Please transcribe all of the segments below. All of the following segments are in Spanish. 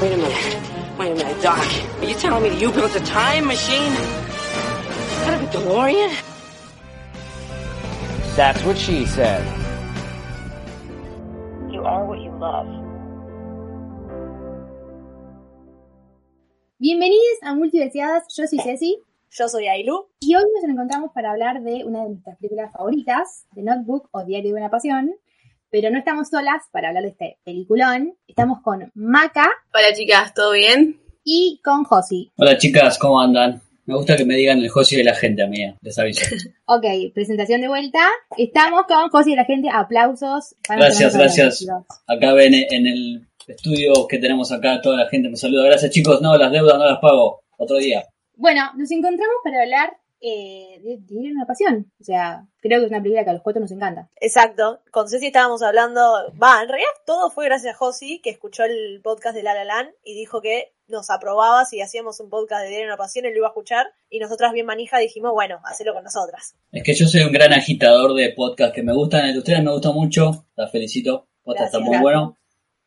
Wait a minute. Wait a minute, Doc. Are you telling me that you built a time machine? Out of a DeLorean? That's what she said. You are what you love. Bienvenidos a Multiversiadas, yo soy Ceci Yo soy Ailu. y hoy nos encontramos para hablar de una de nuestras películas favoritas, The Notebook o Diario de una Pasión, pero no estamos solas para hablar de este peliculón, estamos con Maca Hola chicas, ¿todo bien? y con Josi. Hola chicas, ¿cómo andan? Me gusta que me digan el Josi de la gente a mí, eh, les aviso. Ok, presentación de vuelta, estamos con Josi y la gente, aplausos. para Gracias, gracias. Acá ven en el estudio que tenemos acá, toda la gente me saluda. Gracias chicos, no, las deudas no las pago. Otro día. Bueno, nos encontramos para hablar eh, de una Pasión, o sea, creo que es una película que a los cuatro nos encanta. Exacto. Con Ceci estábamos hablando. Va, en realidad todo fue gracias a Josi, que escuchó el podcast de La La Land y dijo que nos aprobaba si hacíamos un podcast de Diario de una Pasión, él lo iba a escuchar. Y nosotras, bien manija, dijimos, bueno, hacelo con nosotras. Es que yo soy un gran agitador de podcast que me gustan, el de ustedes me gusta mucho, las felicito, podcast está Gracias. muy bueno.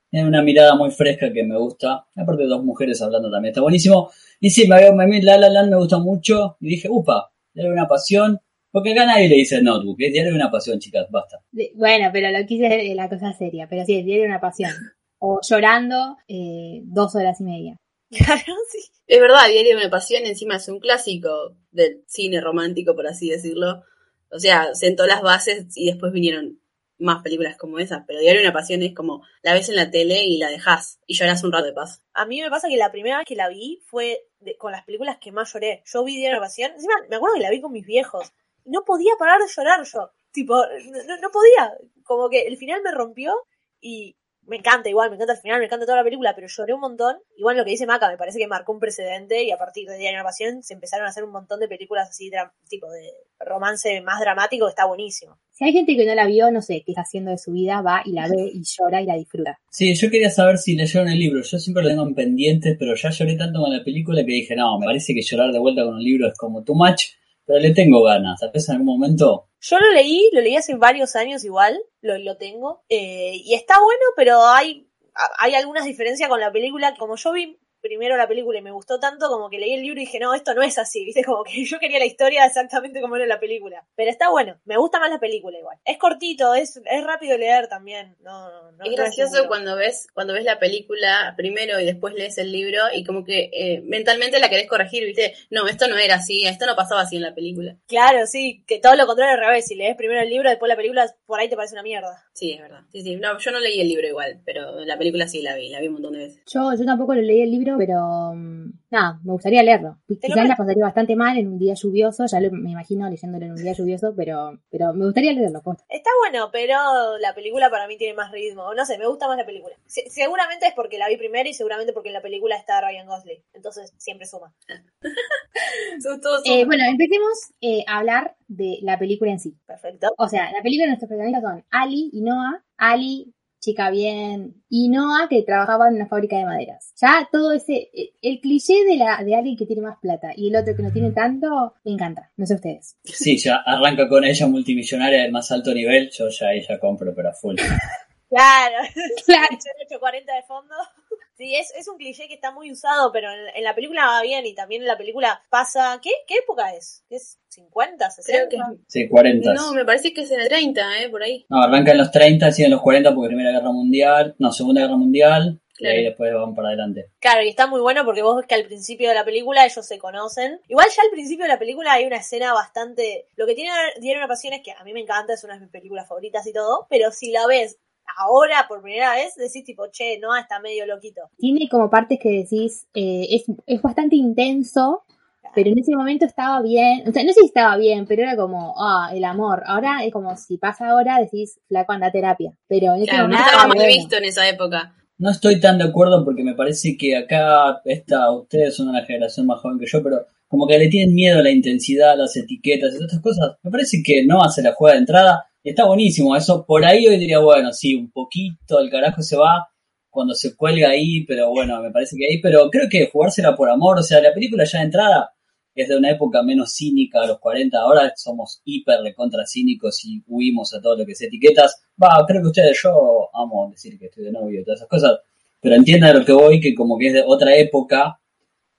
Tiene una mirada muy fresca que me gusta. Aparte de dos mujeres hablando también, está buenísimo. Y sí, me había a mí La La Land me gusta mucho. Y dije, upa, diario de una pasión. Porque acá nadie le dice notebook, es diario de una pasión, chicas, basta. Bueno, pero lo quise de la cosa seria, pero sí, es Diario de una Pasión. O llorando eh, dos horas y media. Claro, sí. Es verdad, Diario de una Pasión encima es un clásico del cine romántico, por así decirlo. O sea, sentó las bases y después vinieron más películas como esas, pero Diario de una Pasión es como la ves en la tele y la dejas y lloras un rato de paz. A mí me pasa que la primera vez que la vi fue de- con las películas que más lloré. Yo vi Diario de una Pasión. Encima, me acuerdo que la vi con mis viejos. Y no podía parar de llorar yo. Tipo, no, no- no podía. Como que el final me rompió y me encanta igual, me encanta el final, me encanta toda la película, pero lloré un montón. Igual lo que dice Maca, me parece que marcó un precedente y a partir de Diario de una Pasión se empezaron a hacer un montón de películas así, tipo de romance más dramático, que está buenísimo. Si hay gente que no la vio, no sé qué está haciendo de su vida, va y la ve y llora y la disfruta. Sí, yo quería saber si leyeron el libro. Yo siempre lo tengo en pendientes, pero ya lloré tanto con la película que dije, no, me parece que llorar de vuelta con un libro es como too much, pero le tengo ganas. Tal vez en algún momento Yo lo leí, lo leí hace varios años igual, lo, lo tengo, eh, y está bueno, pero hay, hay algunas diferencias con la película. Como yo vi primero la película y me gustó tanto, como que leí el libro y dije, no, esto no es así, viste, como que yo quería la historia exactamente como era la película. Pero está bueno, me gusta más la película igual. Es cortito, es, es rápido leer también. No, no, no es gracioso cuando ves cuando ves la película primero y después lees el libro y como que eh, mentalmente la querés corregir, ¿viste? No, esto no era así, esto no pasaba así en la película. Claro, sí, que todo lo contrario al revés. Si lees primero el libro, después la película, por ahí te parece una mierda. Sí, es verdad. Sí, sí. No, yo no leí el libro igual, pero la película sí la vi, la vi un montón de veces. Yo, yo tampoco lo leí el libro, pero mm, nada, me gustaría leerlo. Quizás la pasaría bastante mal en un día lluvioso, ya lo- me imagino leyéndolo en un día lluvioso, pero, pero me gustaría leerlo. posta. Está bueno, pero la película para mí tiene más ritmo. No sé, me gusta más la película. Se- seguramente es porque la vi primero y seguramente porque en la película está Ryan Gosling. Entonces siempre suma. Eh, bueno, empecemos eh, a hablar de la película en sí. Perfecto. O sea, la película de nuestros protagonistas son Ali y Noah. Ali, chica bien, y Noah, que trabajaba en una fábrica de maderas. Ya todo ese, el, el cliché de, la, de alguien que tiene más plata y el otro que no tiene tanto, me encanta. No sé ustedes. Sí, ya arranca con ella multimillonaria del más alto nivel, yo ya ella compro, pero a full. Claro. Claro. 840 de fondo. Sí, es, es un cliché que está muy usado, pero en, en la película va bien y también en la película pasa... ¿Qué, qué época es? ¿Es 50, 60? Creo que Sí, 40. No, me parece que es en el 30, ¿eh? Por ahí. No, arranca en los 30, sigue en los 40 porque Primera Guerra Mundial, no, Segunda Guerra Mundial, Claro. y ahí después van para adelante. Claro, y está muy bueno porque vos ves que al principio de la película ellos se conocen. Igual ya al principio de la película hay una escena bastante... Lo que tiene Diario una Pasión es que a mí me encanta, es una de mis películas favoritas y todo, pero si la ves ahora por primera vez, decís tipo, che, no, está medio loquito. Tiene como partes que decís, eh, es, es bastante intenso, Pero en ese momento estaba bien, o sea, no sé si estaba bien, pero era como, ah, el amor. Ahora es como si pasa ahora, decís, flaco, anda a terapia. Pero en ese Claro, no momento estaba estaba mal bueno. visto en esa época. No estoy tan de acuerdo porque me parece que acá, esta, ustedes son una generación más joven que yo, pero como que le tienen miedo a la intensidad, las etiquetas y todas estas cosas. Me parece que no hace la jugada de entrada. Está buenísimo. Eso por ahí hoy diría, bueno, sí, un poquito el carajo se va cuando se cuelga ahí, pero bueno, me parece que ahí. Pero creo que jugársela por amor, o sea, la película ya de entrada es de una época menos cínica, a los 40. Ahora somos hiper recontra cínicos y huimos a todo lo que es etiquetas. Va, creo que ustedes, yo amo decir que estoy de novio y todas esas cosas, pero entiendan lo que voy, que como que es de otra época.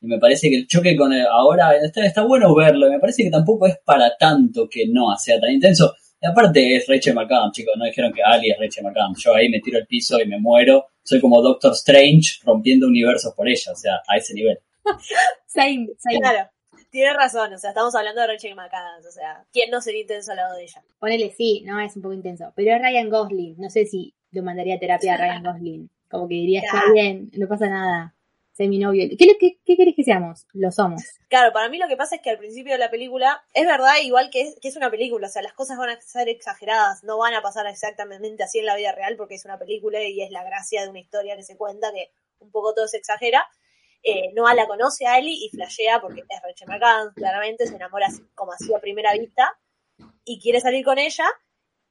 Y me parece que el choque con el, ahora está, está bueno verlo. Y me parece que tampoco es para tanto que no sea tan intenso. Y aparte es Rachel McAdams, chicos. No dijeron que Ali es Rachel McAdams. Yo ahí me tiro al piso y me muero. Soy como Doctor Strange rompiendo universos por ella. O sea, a ese nivel. Same, same. Claro, tienes razón, o sea, estamos hablando de Rachel McAdams, o sea, ¿quién no sería intenso al lado de ella? Ponele sí, no, es un poco intenso. Pero es Ryan Gosling. No sé si lo mandaría a terapia a Ryan Gosling. Como que diría, está bien, no pasa nada. Sé mi novio. ¿Qué, qué, querés que seamos? Lo somos. Claro, para mí lo que pasa es que al principio de la película, es verdad igual que es, que es una película, o sea, las cosas van a ser exageradas, no van a pasar exactamente así en la vida real porque es una película y es la gracia de una historia que se cuenta que un poco todo se exagera. Eh, Noah la conoce a Ellie y flashea porque es Rachel McAdams, claramente se enamora como así a primera vista y quiere salir con ella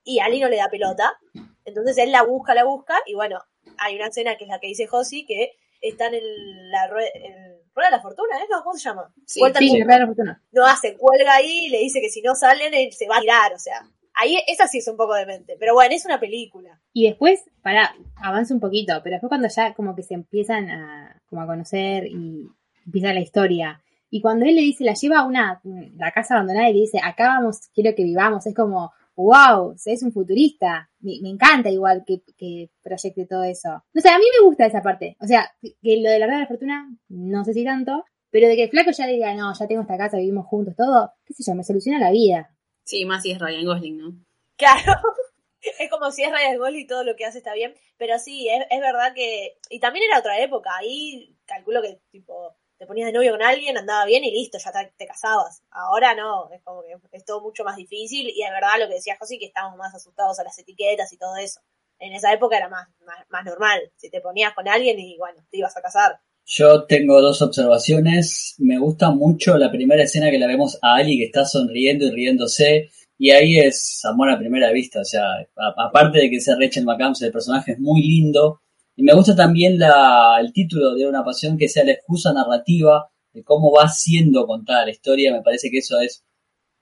y Ali no le da pelota. Entonces él la busca, la busca y bueno, hay una escena que es la que dice Josie que están en la rueda, en rueda de la fortuna, ¿eh? No, ¿Cómo se llama? Sí. Sí, mundo. Ryan Fortuna. No hace, cuelga ahí y le dice que si no salen él se va a tirar, o sea. Ahí esa sí es un poco demente, pero bueno, es una película. Y después, para, avanza un poquito, pero después cuando ya como que se empiezan a, como a conocer y empieza la historia. Y cuando él le dice, la lleva a una, la casa abandonada y le dice, acá vamos, quiero que vivamos, es como, wow, es un futurista. Me, me encanta igual que, que proyecte todo eso. No sé, a mí me gusta esa parte. O sea, que lo de la rueda de la fortuna, no sé si tanto, pero de que el flaco ya diga, no, ya tengo esta casa, vivimos juntos, todo, qué sé yo, me soluciona la vida. Sí, más si es Ryan Gosling, ¿no? Claro. Es como si es Ryan Gosling y todo lo que hace está bien. Pero sí, es, es verdad que. Y también era otra época. Ahí calculo que, tipo, te ponías de novio con alguien, andaba bien y listo, ya te, casabas. Ahora no, es como que es todo mucho más difícil. Y es verdad lo que decía José, que estábamos más asustados a las etiquetas y todo eso. En esa época era más, más, normal. Si te ponías con alguien y bueno, te ibas a casar. Yo tengo dos observaciones. Me gusta mucho la primera escena que la vemos a Ali que está sonriendo y riéndose. Y ahí es amor a primera vista. O sea, aparte de que sea Rachel McAdams, el personaje es muy lindo. Y me gusta también la, el título de Una Pasión, que sea la excusa narrativa de cómo va siendo contada la historia. Me parece que eso es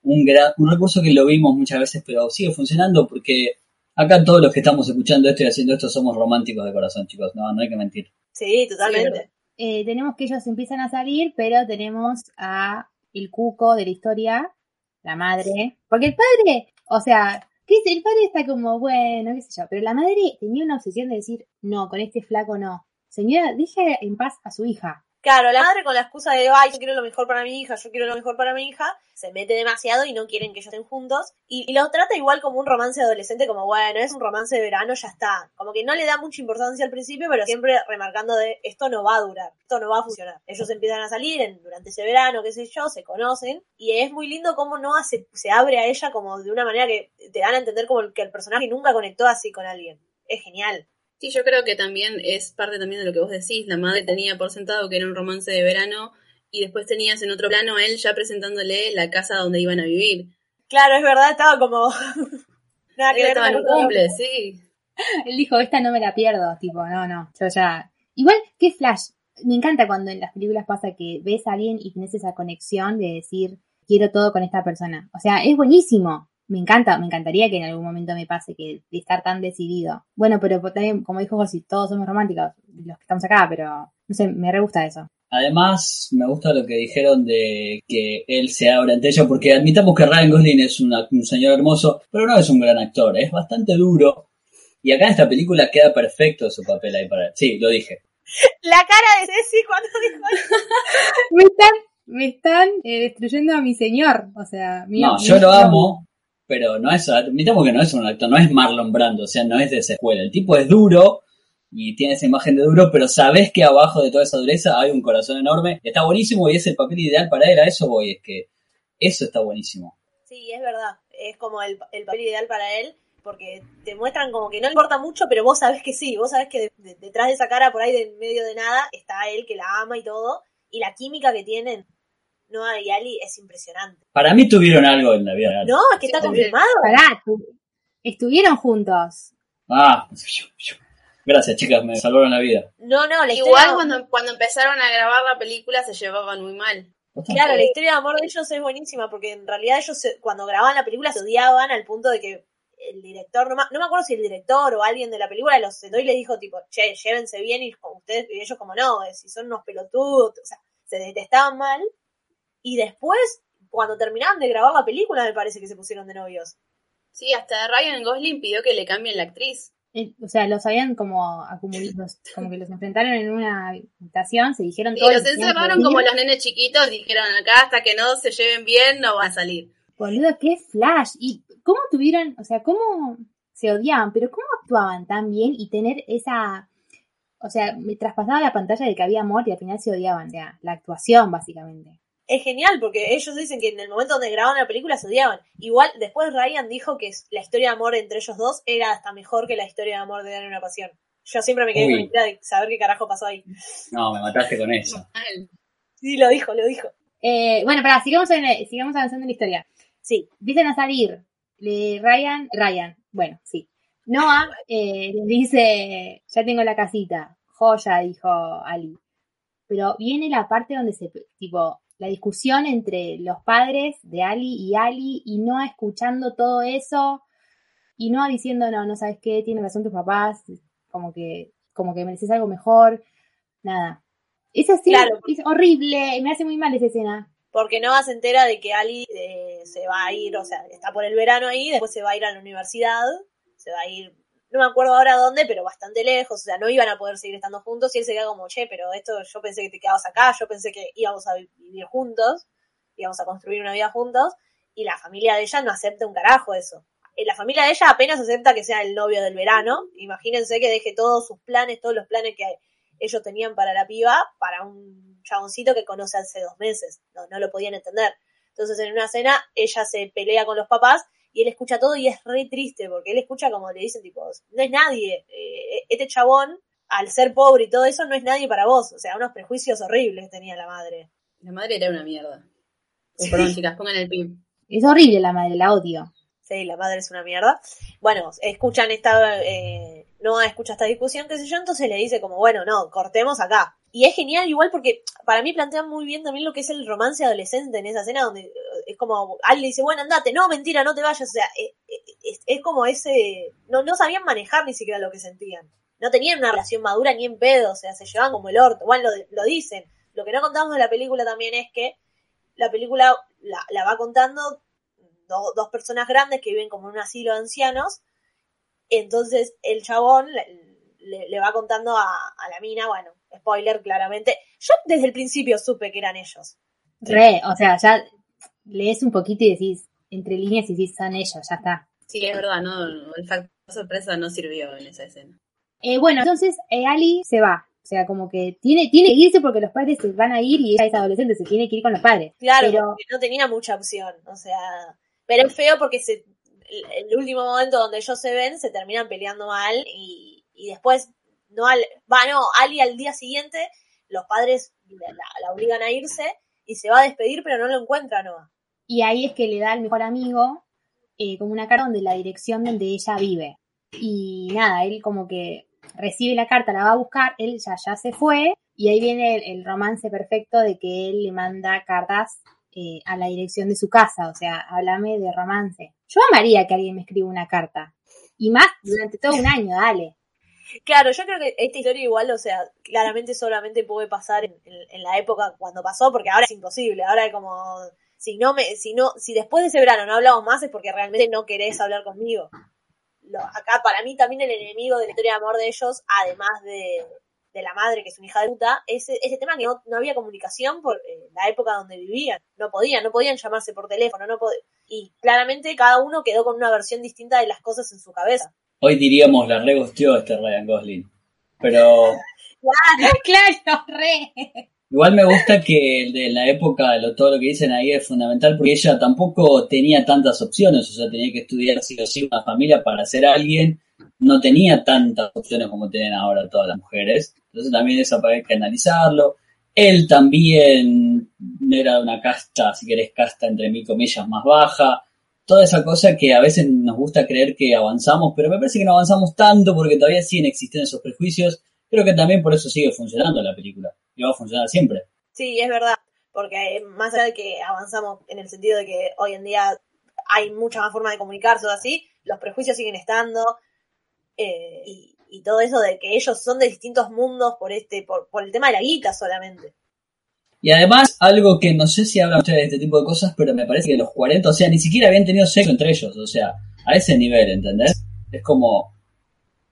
un, gran, un recurso que lo vimos muchas veces, pero sigue funcionando porque acá todos los que estamos escuchando esto y haciendo esto somos románticos de corazón, chicos. No, no hay que mentir. Sí, totalmente. eh, tenemos que ellos empiezan a salir, pero tenemos a el cuco de la historia, la madre. Porque el padre, o sea, ¿qué es? El padre está como, bueno, qué sé yo, pero la madre tenía una obsesión de decir, no, con este flaco no. Señora, deje en paz a su hija. Claro, la madre con la excusa de, ay, yo quiero lo mejor para mi hija, yo quiero lo mejor para mi hija, se mete demasiado y no quieren que ellos estén juntos. Y, y lo trata igual como un romance adolescente, como, bueno, es un romance de verano, ya está. Como que no le da mucha importancia al principio, pero siempre remarcando de, esto no va a durar, esto no va a funcionar. Ellos empiezan a salir durante ese verano, qué sé yo, se conocen, y es muy lindo cómo Noah se, se abre a ella como de una manera que te dan a entender como que el personaje nunca conectó así con alguien. Es genial. Sí, yo creo que también es parte también de lo que vos decís. La madre tenía por sentado que era un romance de verano y después tenías en otro plano a él ya presentándole la casa donde iban a vivir. Claro, es verdad, estaba como... Nada que Él ver estaba en con un cumple, sí. Él dijo, esta no me la pierdo, tipo, no, no, yo ya... Igual, ¿qué flash? Me encanta cuando en las películas pasa que ves a alguien y tienes esa conexión de decir, quiero todo con esta persona. O sea, es buenísimo. Me encanta, me encantaría que en algún momento me pase que de estar tan decidido. Bueno, pero también, como dijo José, todos somos románticos, los que estamos acá, pero no sé, me re gusta eso. Además, me gusta lo que dijeron de que él se abra ante ella, porque admitamos que Ryan Gosling es una- un señor hermoso, pero no es un gran actor, es bastante duro. Y acá en esta película queda perfecto su papel ahí para él. Sí, lo dije. La cara de Ceci cuando dijo Me están, me están eh, destruyendo a mi señor, o sea, mi- No, mi- yo lo amo, pero no es, admitamos que no es un actor, no es Marlon Brando, o sea, no es de esa escuela. El tipo es duro y tiene esa imagen de duro, pero sabes que abajo de toda esa dureza hay un corazón enorme. Está buenísimo y es el papel ideal para él. A eso voy, es que eso está buenísimo. Sí, es verdad. Es como el, el papel ideal para él, porque te muestran como que no le importa mucho, pero vos sabés que sí. Vos sabés que de- de- detrás de esa cara, por ahí de medio de nada, está él que la ama y todo. Y la química que tienen Noah y Ali es impresionante. Para mí tuvieron algo en la vida real. No, es que está confirmado. Pará, estuvieron juntos. Ah, gracias chicas, me salvaron la vida. No, no, la Igual historia... cuando, cuando empezaron a grabar la película se llevaban muy mal. Claro, la historia de amor de ellos es buenísima porque en realidad ellos se- cuando grababan la película se odiaban al punto de que el director, no, ma- no me acuerdo si el director o alguien de la película los sentó y les dijo tipo, che, llévense bien y ustedes, y ellos como no, eh, si son unos pelotudos, o sea, se detestaban mal y después, cuando terminaban de grabar la película me parece que se pusieron de novios. Sí, hasta Ryan Gosling pidió que le cambien la actriz. O sea, los habían como acumulados, como que los enfrentaron en una habitación, se dijeron Y los encerraron como los nenes chiquitos, dijeron acá hasta que no se lleven bien no van a salir. Boludo, qué flash. ¿Y cómo tuvieron, o sea, cómo se odiaban, pero cómo actuaban tan bien y tener esa, o sea, me traspasaba la pantalla de que había amor y al final se odiaban, o sea, la actuación básicamente. Es genial porque ellos dicen que en el momento donde grababan la película se odiaban. Igual después Ryan dijo que la historia de amor entre ellos dos era hasta mejor que la historia de amor de Dar una pasión. Yo siempre me quedé Uy. con la idea de saber qué carajo pasó ahí. No, me mataste con eso. Sí, lo dijo, lo dijo. Eh, bueno, pará, sigamos, en- sigamos avanzando en la historia. Sí, Empiezan a salir eh, Ryan, Ryan, bueno, sí. Noah eh, les dice, ya tengo la casita, joya, dijo Ali. Pero viene la parte donde se, tipo, la discusión entre los padres de Ali y Ali y Noah escuchando todo eso y Noah diciendo, no, no sabes qué, tienen razón tus papás, como que, como que mereces algo mejor, nada. Esa escena Claro. es horrible, me hace muy mal esa escena. porque Noah se entera de que Ali eh, se va a ir, o sea, está por el verano ahí, después se va a ir a la universidad, se va a ir, no me acuerdo ahora dónde, pero bastante lejos, o sea, no iban a poder seguir estando juntos y él se queda como, che, pero esto yo pensé que te quedabas acá, yo pensé que íbamos a vi- vivir juntos, íbamos a construir una vida juntos, y la familia de ella no acepta un carajo eso. Eh, La familia de ella apenas acepta que sea el novio del verano, imagínense que deje todos sus planes, todos los planes que ellos tenían para la piba, para un chaboncito que conoce hace dos meses. No, no lo podían entender. Entonces en una cena ella se pelea con los papás y él escucha todo y es re triste porque él escucha como le dicen tipo, no es nadie, eh, este chabón al ser pobre y todo eso no es nadie para vos, o sea, unos prejuicios horribles tenía la madre. La madre era una mierda. Perdón, chicas, pongan el pin. Es horrible la madre, la odio. Sí, la madre es una mierda. Bueno, escuchan esta, eh, no escucha esta discusión, qué sé yo, entonces le dice como, bueno, no, cortemos acá. Y es genial igual porque para mí plantean muy bien también lo que es el romance adolescente en esa escena donde eh, es como, alguien dice, bueno, andate, no, mentira, no te vayas, o sea, eh, eh, es, es como ese, no, no sabían manejar ni siquiera lo que sentían. No tenían una relación madura ni en pedo, o sea, se llevaban como el orto, bueno, lo, lo dicen. Lo que no contamos de la película también es que la película la, la va contando do- dos personas grandes que viven como en un asilo de ancianos. Entonces el chabón le- le va contando a, a la mina, bueno, spoiler claramente. Yo desde el principio supe que eran ellos. Re, o sea, ya lees un poquito y decís, entre líneas y decís, son ellos, ya está. Sí, es verdad, no, el factor sorpresa no sirvió en esa escena. Eh, bueno, entonces eh, Ali se va. O sea, como que tiene, tiene que irse porque los padres se van a ir y ella es adolescente, se tiene que ir con los padres. Claro, Pero- porque no tenía mucha opción. O sea, pero es feo porque se, el, el último momento donde ellos se ven se terminan peleando mal y, y después, no al, va, no, Ali al día siguiente, los padres la, obligan a irse y se va a despedir, pero no lo encuentra Noah. Y ahí es que le da al mejor amigo eh, como una carta donde la dirección donde ella vive. Y nada, él como que recibe la carta, la va a buscar, él ya, ya se fue, y ahí viene el, el romance perfecto de que él le manda cartas eh, a la dirección de su casa, o sea, háblame de romance. Yo amaría que alguien me escriba una carta. Y más durante todo un año, dale. Claro, yo creo que esta historia igual, o sea, claramente solamente puede pasar en, en- en la época cuando pasó, porque ahora es imposible, ahora es como, si no me, si no, si después de ese verano no hablamos más es porque realmente no querés hablar conmigo. Lo- acá para mí también el enemigo de la historia de amor de ellos, además de, de la madre que es una hija de puta, ese, ese tema que no, no había comunicación por eh, la época donde vivían, no podían, no podían llamarse por teléfono, no pod- y claramente cada uno quedó con una versión distinta de las cosas en su cabeza. Hoy diríamos la regosteó este Ryan Gosling. Pero claro, re. igual me gusta que el de la época, lo, todo lo que dicen ahí es fundamental porque ella tampoco tenía tantas opciones, o sea, tenía que estudiar sí o sí una familia para ser alguien, no tenía tantas opciones como tienen ahora todas las mujeres, entonces también eso hay que analizarlo. Él también era una casta, si querés, casta entre mil comillas más baja, toda esa cosa que a veces nos gusta creer que avanzamos, pero me parece que no avanzamos tanto porque todavía siguen existiendo esos prejuicios. Creo que también por eso sigue funcionando la película y va a funcionar siempre. Sí, es verdad, porque más allá de que avanzamos en el sentido de que hoy en día hay mucha más forma de comunicarse o así, los prejuicios siguen estando eh, y, y todo eso de que ellos son de distintos mundos por este por, por el tema de la guita solamente. Y además, algo que no sé si hablan ustedes de este tipo de cosas, pero me parece que los 40, o sea, ni siquiera habían tenido sexo entre ellos, o sea, a ese nivel, ¿entendés? Es como,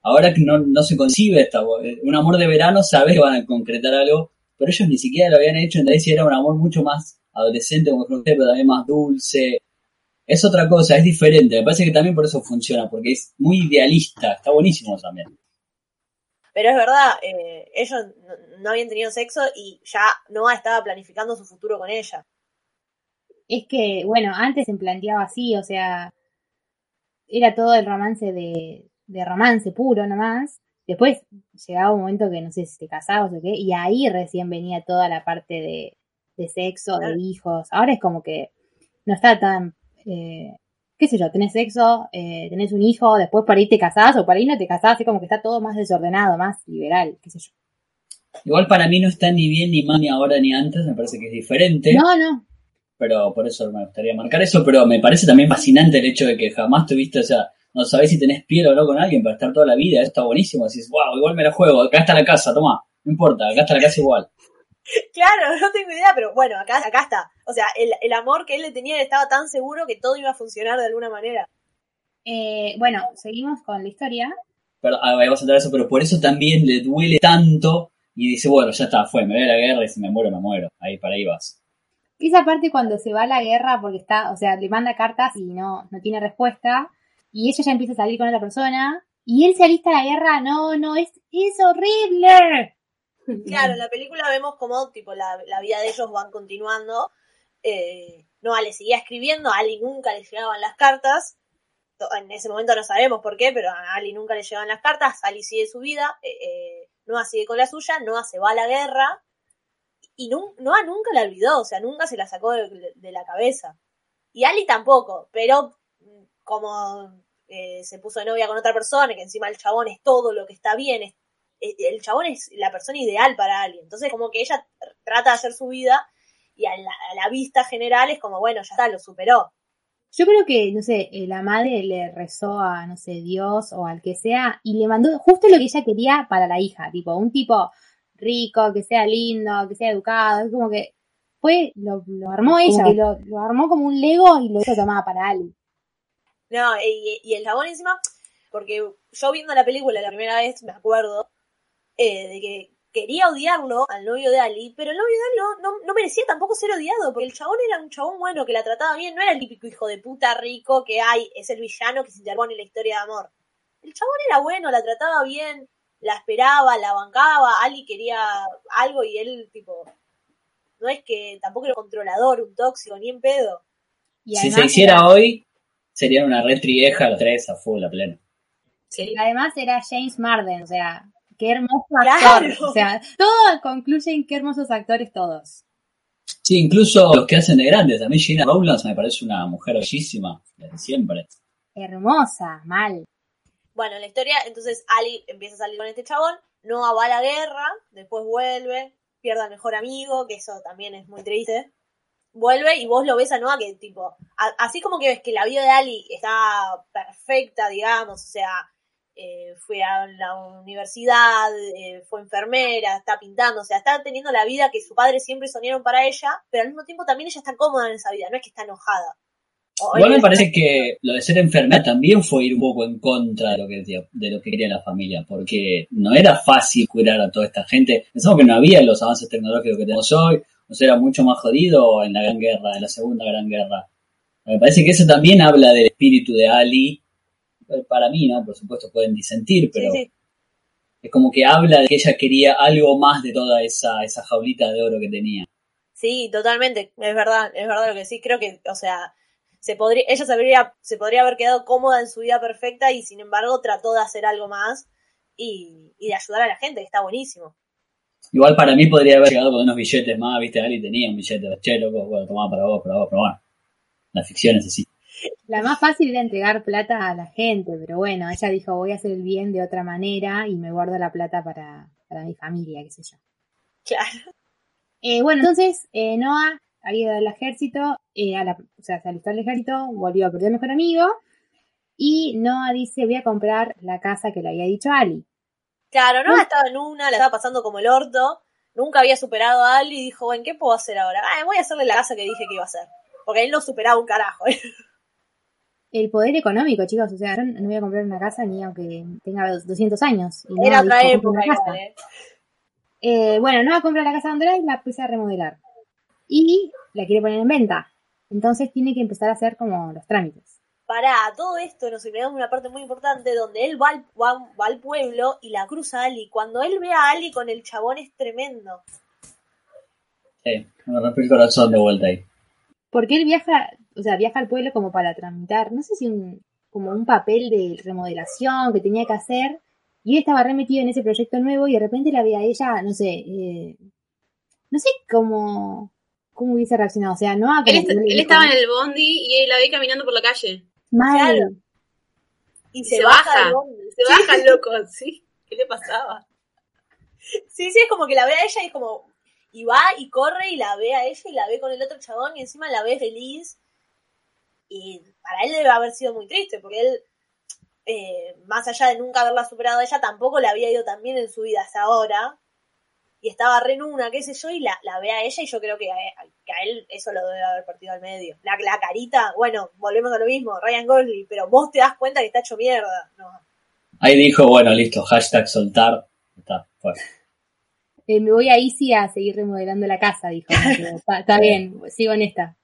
ahora que no, no se concibe esta, un amor de verano, sabes que van a concretar algo, pero ellos ni siquiera lo habían hecho, entonces era un amor mucho más adolescente, como usted, pero también más dulce. Es otra cosa, es diferente, me parece que también por eso funciona, porque es muy idealista, está buenísimo también. Pero es verdad, eh, ellos no, no habían tenido sexo y ya Noah estaba planificando su futuro con ella. Es que, bueno, antes se planteaba así, o sea, era todo el romance de, de romance puro nomás. Después llegaba un momento que no sé si te casabas o qué, y ahí recién venía toda la parte de, de sexo, de hijos. Ahora es como que no está tan, eh, qué sé yo, tenés sexo, eh, tenés un hijo, después por ahí te casás o por ahí no te casás, es como que está todo más desordenado, más liberal, qué sé yo. Igual para mí no está ni bien, ni mal, ni ahora, ni antes, me parece que es diferente. No, no, pero por eso me gustaría marcar eso, pero me parece también fascinante el hecho de que jamás tuviste, o sea, no sabés si tenés piel o no con alguien para estar toda la vida, eso está buenísimo, decís, wow, igual me la juego, acá está la casa, toma, no importa, acá está la casa igual. Claro, no tengo idea, pero bueno, acá, acá está. O sea, el, el amor que él le tenía él estaba tan seguro que todo iba a funcionar de alguna manera. Eh, bueno, seguimos con la historia. Pero ah, ahí vas a entrar a eso, pero por eso también le duele tanto y dice, bueno, ya está, fue, me voy a la guerra y si me muero, me muero. Ahí, para ahí vas. Esa parte cuando se va a la guerra porque está, o sea, le manda cartas y no, no tiene respuesta, y ella ya empieza a salir con otra persona, y él se alista a la guerra, no, no, es, es horrible. Claro, en la película vemos como tipo la, la vida de ellos van continuando. Eh, Noah le seguía escribiendo, a Ali nunca le llegaban las cartas. En ese momento no sabemos por qué, pero a Ali nunca le llegaban las cartas. Ali sigue su vida, eh, eh, Noah sigue con la suya, Noah se va a la guerra. Y nu- Noah nunca la olvidó, o sea, nunca se la sacó de, de la cabeza. Y Ali tampoco, pero mm, como eh, se puso de novia con otra persona, que encima el chabón es todo lo que está bien, es el chabón es la persona ideal para alguien. Entonces, como que ella trata de hacer su vida y a la, a la vista general es como, bueno, ya está, lo superó. Yo creo que, no sé, eh, la madre le rezó a, no sé, Dios o al que sea, y le mandó justo lo que ella quería para la hija, tipo, un tipo rico, que sea lindo, que sea educado, es como que fue, lo, lo armó ella, que lo, lo armó como un Lego y lo hizo tomar para Ali. No, y, y el chabón encima, porque yo viendo la película la primera vez, me acuerdo, eh, de que quería odiarlo al novio de Ali, pero el novio de Ali no, no, no merecía tampoco ser odiado, porque el chabón era un chabón bueno que la trataba bien, no era el típico hijo de puta rico que hay, es el villano que se interpone en la historia de amor. El chabón era bueno, la trataba bien, la esperaba, la bancaba, Ali quería algo y él, tipo, no es que tampoco era un controlador, un tóxico, ni en pedo. Y Si se hiciera era- hoy, serían una red trieja los tres a full, a pleno. Sí. y además era James Marden, o sea, qué hermoso Claro. actor. O sea, todo concluye en qué hermosos actores todos. Sí, incluso los que hacen de grandes. A mí Gina Rowlands me parece una mujer bellísima, desde siempre. Hermosa, mal. Bueno, en la historia, entonces Ali empieza a salir con este chabón, Noah va a la guerra, después vuelve, pierde al mejor amigo, que eso también es muy triste. Vuelve y vos lo ves a Noah que tipo, a- así como que ves que la vida de Ali está perfecta, digamos, o sea, eh, fue a la universidad, eh, fue enfermera, está pintando, o sea, está teniendo la vida que su padre siempre soñaron para ella, pero al mismo tiempo también ella está cómoda en esa vida, no es que está enojada. Igual me parece que lo de ser enfermera también fue ir un poco en contra de lo que de lo que quería la familia, porque no era fácil curar a toda esta gente. Pensamos que no había los avances tecnológicos que tenemos hoy, o sea, era mucho más jodido en la Gran Guerra, en la Segunda Gran Guerra. Me parece que eso también habla del espíritu de Ali. Eh, Para mí, ¿no? Por supuesto pueden disentir, pero Sí, sí. Es como que habla de que ella quería algo más de toda esa, esa jaulita de oro que tenía. Sí, totalmente, es verdad, es verdad lo que sí, creo que, o sea, se podría, ella se podría, se podría haber quedado cómoda en su vida perfecta y sin embargo trató de hacer algo más y, y de ayudar a la gente, que está buenísimo. Igual para mí podría haber llegado con unos billetes más, viste, Ali tenía un billete, che, loco, bueno, tomá para vos, para vos, pero bueno, la ficción es así. La más fácil era entregar plata a la gente, pero bueno, ella dijo voy a hacer el bien de otra manera y me guardo la plata para, para mi familia, qué sé yo. Claro. Eh, bueno, entonces eh, Noah había ido al ejército, eh, a la, o sea, se alistó al ejército, volvió a perder mejor amigo y Noah dice voy a comprar la casa que le había dicho Ali. Claro, no estaba en una, la estaba pasando como el orto, nunca había superado a Ali y dijo, bueno, ¿qué puedo hacer ahora? Ah, voy a hacerle la casa que dije que iba a hacer. Porque él no superaba un carajo. El poder económico, chicos, o sea, yo no voy a comprar una casa ni aunque tenga 200 años. Y Era otra época. ¿eh? Eh, bueno, Noah compra la casa donde era y la empieza a remodelar. Y la quiere poner en venta. Entonces tiene que empezar a hacer como los trámites. Pará, todo esto nos olvidamos una parte muy importante donde él va al, va- va al pueblo y la cruza a Ali. Cuando él ve a Ali con el chabón es tremendo. Sí, me rompió el corazón de vuelta ahí. Porque él viaja, o sea, viaja al pueblo como para tramitar, no sé si un, como un papel de remodelación que tenía que hacer. Y él estaba remetido en ese proyecto nuevo y de repente la ve a ella, no sé, eh, no sé cómo, cómo hubiese reaccionado. O sea, no a Él, est- él dijo, estaba en el bondi y él la vi caminando por la calle. "Mal". Claro. Y Y se, se baja. baja. bondi. Se baja, loco, sí. ¿Qué le pasaba? Sí, sí, es como que la ve a ella y es como. Y va y corre y la ve a ella y la ve con el otro chabón y encima la ve feliz. Y para él debe haber sido muy triste porque él, eh, más allá de nunca haberla superado a ella, tampoco le había ido tan bien en su vida hasta ahora. Y estaba re en una, qué sé yo, y la, la ve a ella y yo creo que a, que a él eso lo debe haber partido al medio. La, la carita, bueno, volvemos a lo mismo, Ryan Gosling, pero vos te das cuenta que está hecho mierda. No. Ahí dijo, bueno, listo, hashtag soltar. Está, fue. Eh, me voy a Easy a seguir remodelando la casa, dijo. Está bien, sigo en esta.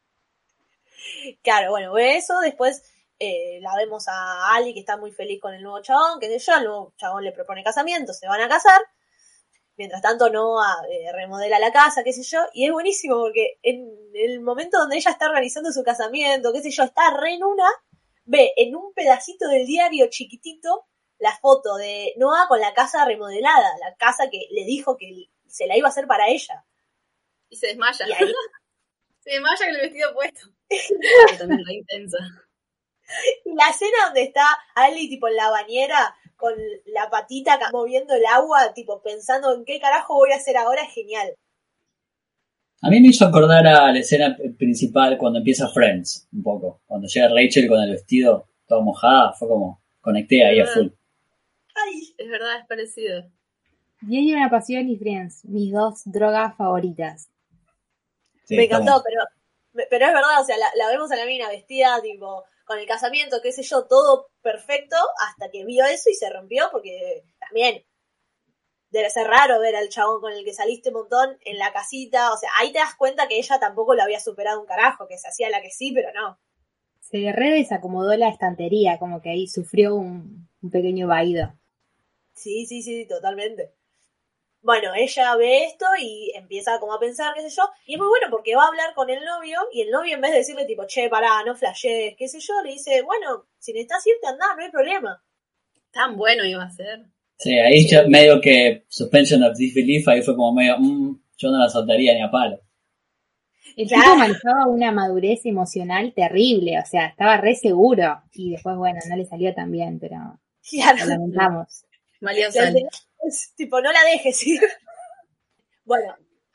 Claro, bueno, ve eso, después eh, la vemos a Ali que está muy feliz con el nuevo chabón, que sé yo, el nuevo chabón le propone casamiento, se van a casar, mientras tanto Noah eh, remodela la casa, qué sé yo, y es buenísimo porque en el momento donde ella está organizando su casamiento, qué sé yo, está re en una, ve en un pedacito del diario chiquitito la foto de Noah con la casa remodelada, la casa que le dijo que se la iba a hacer para ella. Y se desmaya. Y ahí Se desmaya con el vestido puesto. También re intensa. Y la escena donde está Ali tipo en la bañera con la patita moviendo el agua, tipo pensando en qué carajo voy a hacer ahora, es genial. A mí me hizo acordar a la escena principal cuando empieza Friends, un poco. Cuando llega Rachel con el vestido todo mojada, fue como, conecté ahí a full. Ay, Es verdad, es parecido. Diez una pasión y Friends, mis dos drogas favoritas. Sí, me encantó, pero, pero es verdad, o sea, la, la vemos a la mina vestida, tipo, con el casamiento, qué sé yo, todo perfecto, hasta que vio eso y se rompió, porque también debe ser raro ver al chabón con el que saliste un montón en la casita, o sea, ahí te das cuenta que ella tampoco lo había superado un carajo, que se hacía la que sí, pero no. Se re desacomodó la estantería, como que ahí sufrió un, un pequeño vaído. Sí, sí, sí, totalmente. Bueno, ella ve esto y empieza como a pensar, qué sé yo, y es muy bueno porque va a hablar con el novio y el novio en vez de decirle tipo, che, pará, no flashees, qué sé yo, le dice, bueno, si necesitas irte, andá, no hay problema. Tan bueno iba a ser. Sí, ahí ya medio que suspension of disbelief, ahí fue como medio, mm, yo no la soltaría ni a palo. El Claro. tipo manejaba una madurez emocional terrible, o sea, estaba re seguro. Y después, bueno, no le salió tan bien, pero Claro. lo lamentamos. Malió La sal. tenés- es tipo, no la dejes ir. Bueno,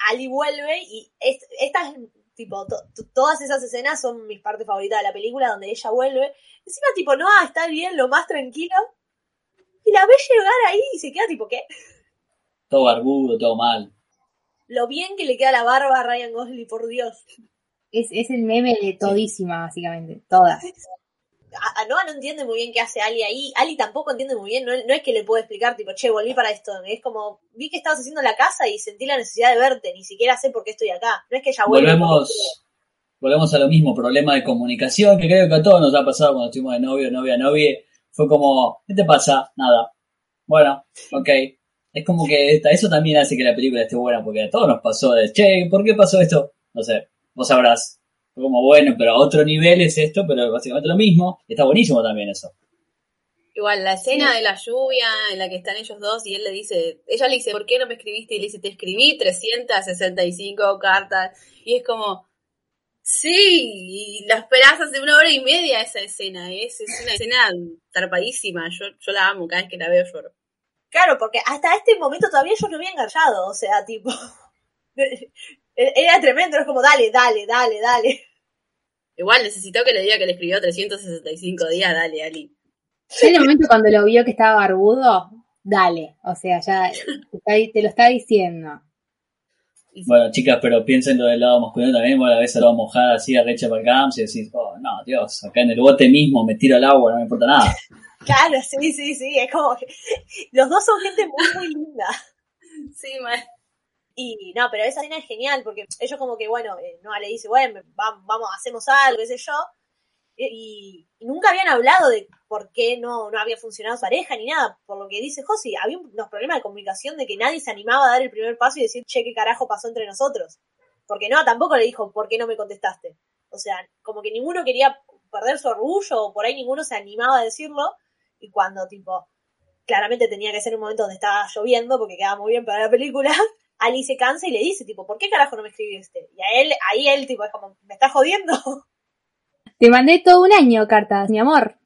Ali vuelve y es- estas, tipo, to- to- todas esas escenas son mis partes favoritas de la película, donde ella vuelve. Encima, tipo, no, está bien, lo más tranquilo. Y la ve llegar ahí y se queda tipo, ¿qué? Todo barbudo, todo mal. Lo bien que le queda la barba a Ryan Gosling, por Dios. Es, es el meme de todísima, básicamente, todas. A, a Noah no entiende muy bien qué hace Ali ahí. Ali tampoco entiende muy bien. No, es que le puedo explicar, tipo, che, volví para esto. Es como, vi que estabas haciendo la casa y sentí la necesidad de verte. Ni siquiera sé por qué estoy acá. No es que ella vuelve. Volvemos, volvemos a lo mismo, problema de comunicación, que creo que a todos nos ha pasado cuando estuvimos de novio, novia, novia. Fue como, ¿qué te pasa? Nada. Bueno, ok. Es como que eso también hace que la película esté buena, porque a todos nos pasó de, che, ¿por qué pasó esto? No sé, vos sabrás. Fue como bueno, pero a otro nivel es esto, pero básicamente lo mismo. Está buenísimo también eso. Igual, la escena de la lluvia en la que están ellos dos y él le dice, ella le dice, ¿por qué no me escribiste? Y le dice, te escribí 365 cartas. Y es como, sí, y la esperás hace una hora y media esa escena. Es, es una escena zarpadísima. Yo, yo la amo, cada vez que la veo lloro. Claro, porque hasta este momento todavía yo no había enganchado, o sea, tipo... Era tremendo, es como, dale, dale, dale, dale. Igual necesitó que le diga que le escribió 365 días, dale, Ali. En el momento cuando lo vio que estaba barbudo, dale. O sea, ya te, está- te lo está diciendo. Bueno, chicas, pero piensen lo del lado masculino también. Vos la ves al lado mojada así, a Rachel McAdams y decís, oh, no, Dios, acá en el bote mismo me tiro al agua, no me importa nada. Claro, sí, sí, sí, es como que los dos son gente muy, muy linda. sí, mal. Y no, pero esa escena es genial porque ellos como que, bueno, eh, Noah le dice, bueno, va- vamos, hacemos algo, qué sé yo. Y, nunca habían hablado de por qué no, no había funcionado su pareja ni nada. Por lo que dice Josi, había unos problemas de comunicación de que nadie se animaba a dar el primer paso y decir, che, qué carajo pasó entre nosotros. Porque Noah tampoco le dijo, ¿por qué no me contestaste? O sea, como que ninguno quería perder su orgullo o por ahí ninguno se animaba a decirlo. Y cuando, tipo, claramente tenía que ser un momento donde estaba lloviendo porque quedaba muy bien para la película, Ali se cansa y le dice, tipo, ¿por qué carajo no me escribiste? Y a él, ahí él, tipo, es como, ¿me estás jodiendo? Te mandé todo un año cartas, mi amor.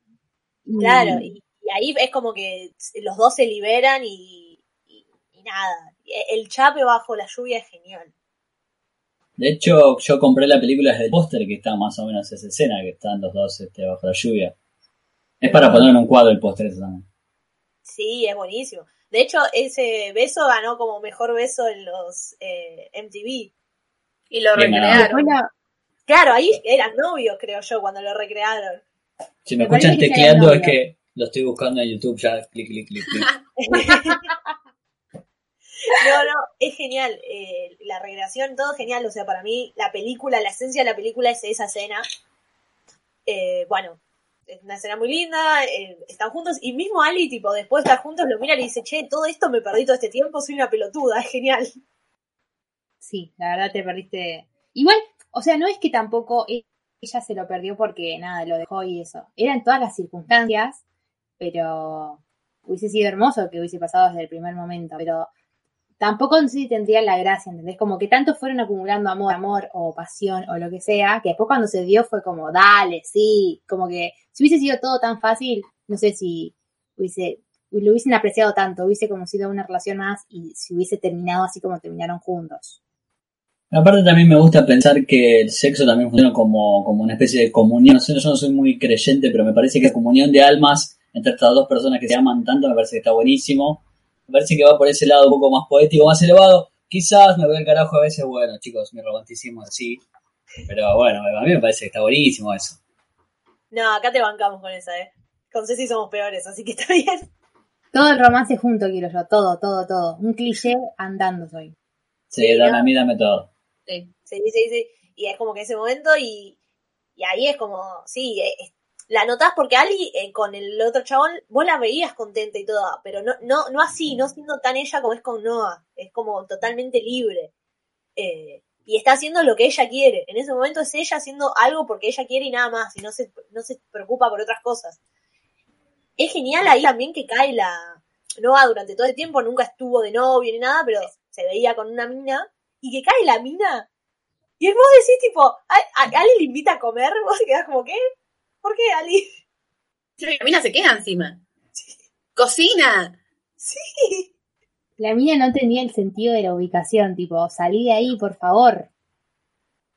Claro, y, y ahí es como que los dos se liberan y, y- y nada. El chape bajo la lluvia es genial. De hecho, yo compré la película desde el póster que está más o menos esa escena, que están los dos este, bajo la lluvia. Es para poner en un cuadro el póster ese también. Sí, es buenísimo. De hecho, ese beso ganó como mejor beso en los eh, MTV. Y lo Bien, recrearon. Claro, ahí eran novios, creo yo, cuando lo recrearon. Si me Me escuchan tecleando es que lo estoy buscando en YouTube ya, clic, clic, clic, clic. No, no, es genial. eh, la recreación, todo genial. O sea, para mí, la película, la esencia de la película es esa escena. Eh, bueno, es una escena muy linda. eh, están juntos. Y mismo Ali, tipo, después de estar juntos, lo mira y dice, che, todo esto me perdí todo este tiempo, soy una pelotuda. Es genial. Sí, la verdad te perdiste. Igual, o sea, no es que tampoco ella se lo perdió porque nada, lo dejó y eso. Eran todas las circunstancias, pero hubiese sido hermoso que hubiese pasado desde el primer momento. Pero tampoco no sé si tendría la gracia, ¿entendés? Como que tanto fueron acumulando amor, amor o pasión o lo que sea, que después cuando se dio fue como, dale, sí. Como que si hubiese sido todo tan fácil, no sé si hubiese lo hubiesen apreciado tanto, hubiese como sido una relación más y si hubiese terminado así como terminaron juntos. Aparte también me gusta pensar que el sexo también funciona como, como una especie de comunión. No sé, yo no soy muy creyente, pero me parece que la comunión de almas entre estas dos personas que se aman tanto me parece que está buenísimo. Me parece que va por ese lado un poco más poético, más elevado. Quizás me voy al carajo a veces, bueno, chicos, mi romanticismo es así. Pero bueno, a mí me parece que está buenísimo eso. No, acá te bancamos con esa, eh. Con Ceci somos peores, así que está bien. Todo el romance junto quiero yo, todo, todo, todo. Un cliché andando soy. Sí, Sí, dame ¿no? a mí, dame todo. Sí. Sí, sí, sí. Y es como que ese momento y, y ahí es como, sí, eh, la notás porque Ali eh, con el otro chabón, vos la veías contenta y todo, pero no, no, no así, no siendo tan ella como es con Noah, es como totalmente libre. Eh, y está haciendo lo que ella quiere. En ese momento es ella haciendo algo porque ella quiere y nada más, y no se, no se preocupa por otras cosas. Es genial ahí también que cae la Noah durante todo el tiempo, nunca estuvo de novio ni nada, pero se veía con una mina, y que cae la mina y vos decís, tipo, ¿a, a- Ali le invita a comer? Vos te quedás como, ¿qué? ¿Por qué, Ali? Sí, La mina se queda encima. Cocina. Sí. La mina no tenía el sentido de la ubicación, tipo, salí de ahí, por favor.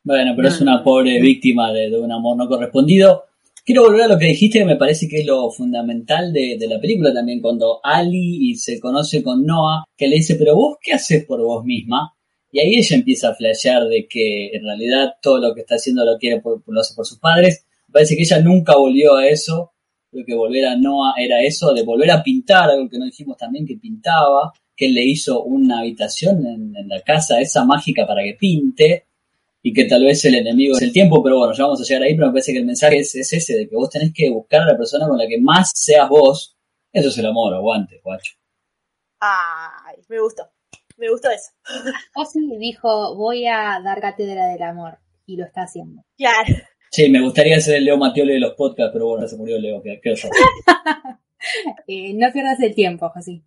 Bueno, pero No, es una pobre víctima de, de un amor no correspondido. Quiero volver a lo que dijiste, que me parece que es lo fundamental de, de la película también, cuando Ali y se conoce con Noah, que le dice, pero vos, ¿qué haces por vos misma? Y ahí ella empieza a flashear de que en realidad todo lo que está haciendo lo quiere por, lo hace por sus padres. Me parece que ella nunca volvió a eso. Creo que volver a Noah era eso, de volver a pintar, algo que no dijimos también, que pintaba, que él le hizo una habitación en, en la casa esa mágica para que pinte y que tal vez el enemigo es el tiempo, pero bueno, ya vamos a llegar ahí, pero me parece que el mensaje es, es ese, de que vos tenés que buscar a la persona con la que más seas vos. Eso es el amor, aguante, guacho. Ay, me gustó. Me gustó eso. Ozzy dijo, voy a dar cátedra del amor. Y lo está haciendo. Claro. Sí, me gustaría ser el Leo Matioli de los podcasts, pero bueno, se murió Leo. ¿Qué, qué oso? Eh, no pierdas el tiempo, José.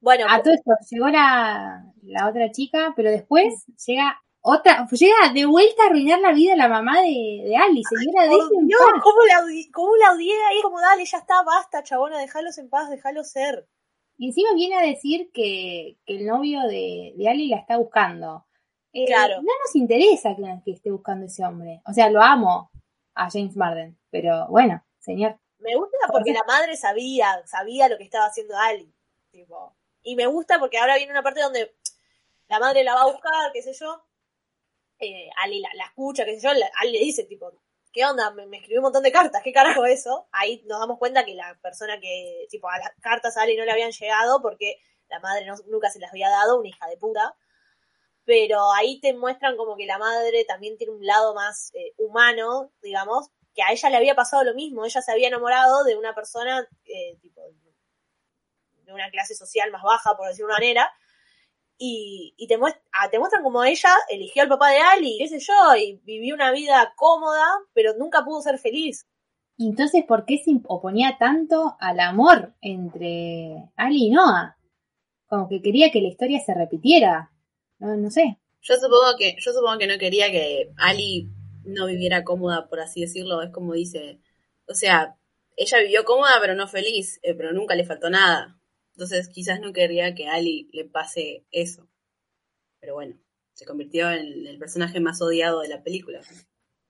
Bueno, A todo esto, llegó la, la otra chica, pero después llega otra, llega de vuelta a arruinar la vida la mamá de, de Ali. Señora, por dejen en Dios. ¿cómo la, ¿cómo la odié ahí? Como, dale, ya está, basta, chabona, déjalos en paz, déjalos ser. Y encima viene a decir que, que el novio de, de Ali la está buscando. Eh, Claro. No nos interesa que, que esté buscando ese hombre. O sea, lo amo a James Marden, pero bueno, señor. Me gusta porque la madre sabía, sabía lo que estaba haciendo Ali. Tipo. Y me gusta porque ahora viene una parte donde la madre la va a buscar, qué sé yo. Eh, Ali la, la escucha, qué sé yo. la- Ali le dice, tipo, ¿qué onda? Me, me escribió un montón de cartas, ¿qué carajo es eso? Ahí nos damos cuenta que la persona que, tipo, a las cartas a Ali no le habían llegado porque la madre no- nunca se las había dado, una hija de puta. Pero ahí te muestran como que la madre también tiene un lado más eh, humano, digamos, que a ella le había pasado lo mismo. Ella se había enamorado de una persona, eh, tipo, de una clase social más baja, por decir una manera, y, y te, ah, te muestran como ella eligió al papá de Ali, qué sé yo, y vivió una vida cómoda, pero nunca pudo ser feliz. Entonces, ¿por qué se oponía tanto al amor entre Ali y Noah? Como que quería que la historia se repitiera. No, no sé. Yo supongo que, yo supongo que no quería que Ali no viviera cómoda, por así decirlo. Es como dice, o sea, ella vivió cómoda pero no feliz, eh, pero nunca le faltó nada. Entonces quizás no quería que a Ali le pase eso. Pero bueno, se convirtió en el personaje más odiado de la película.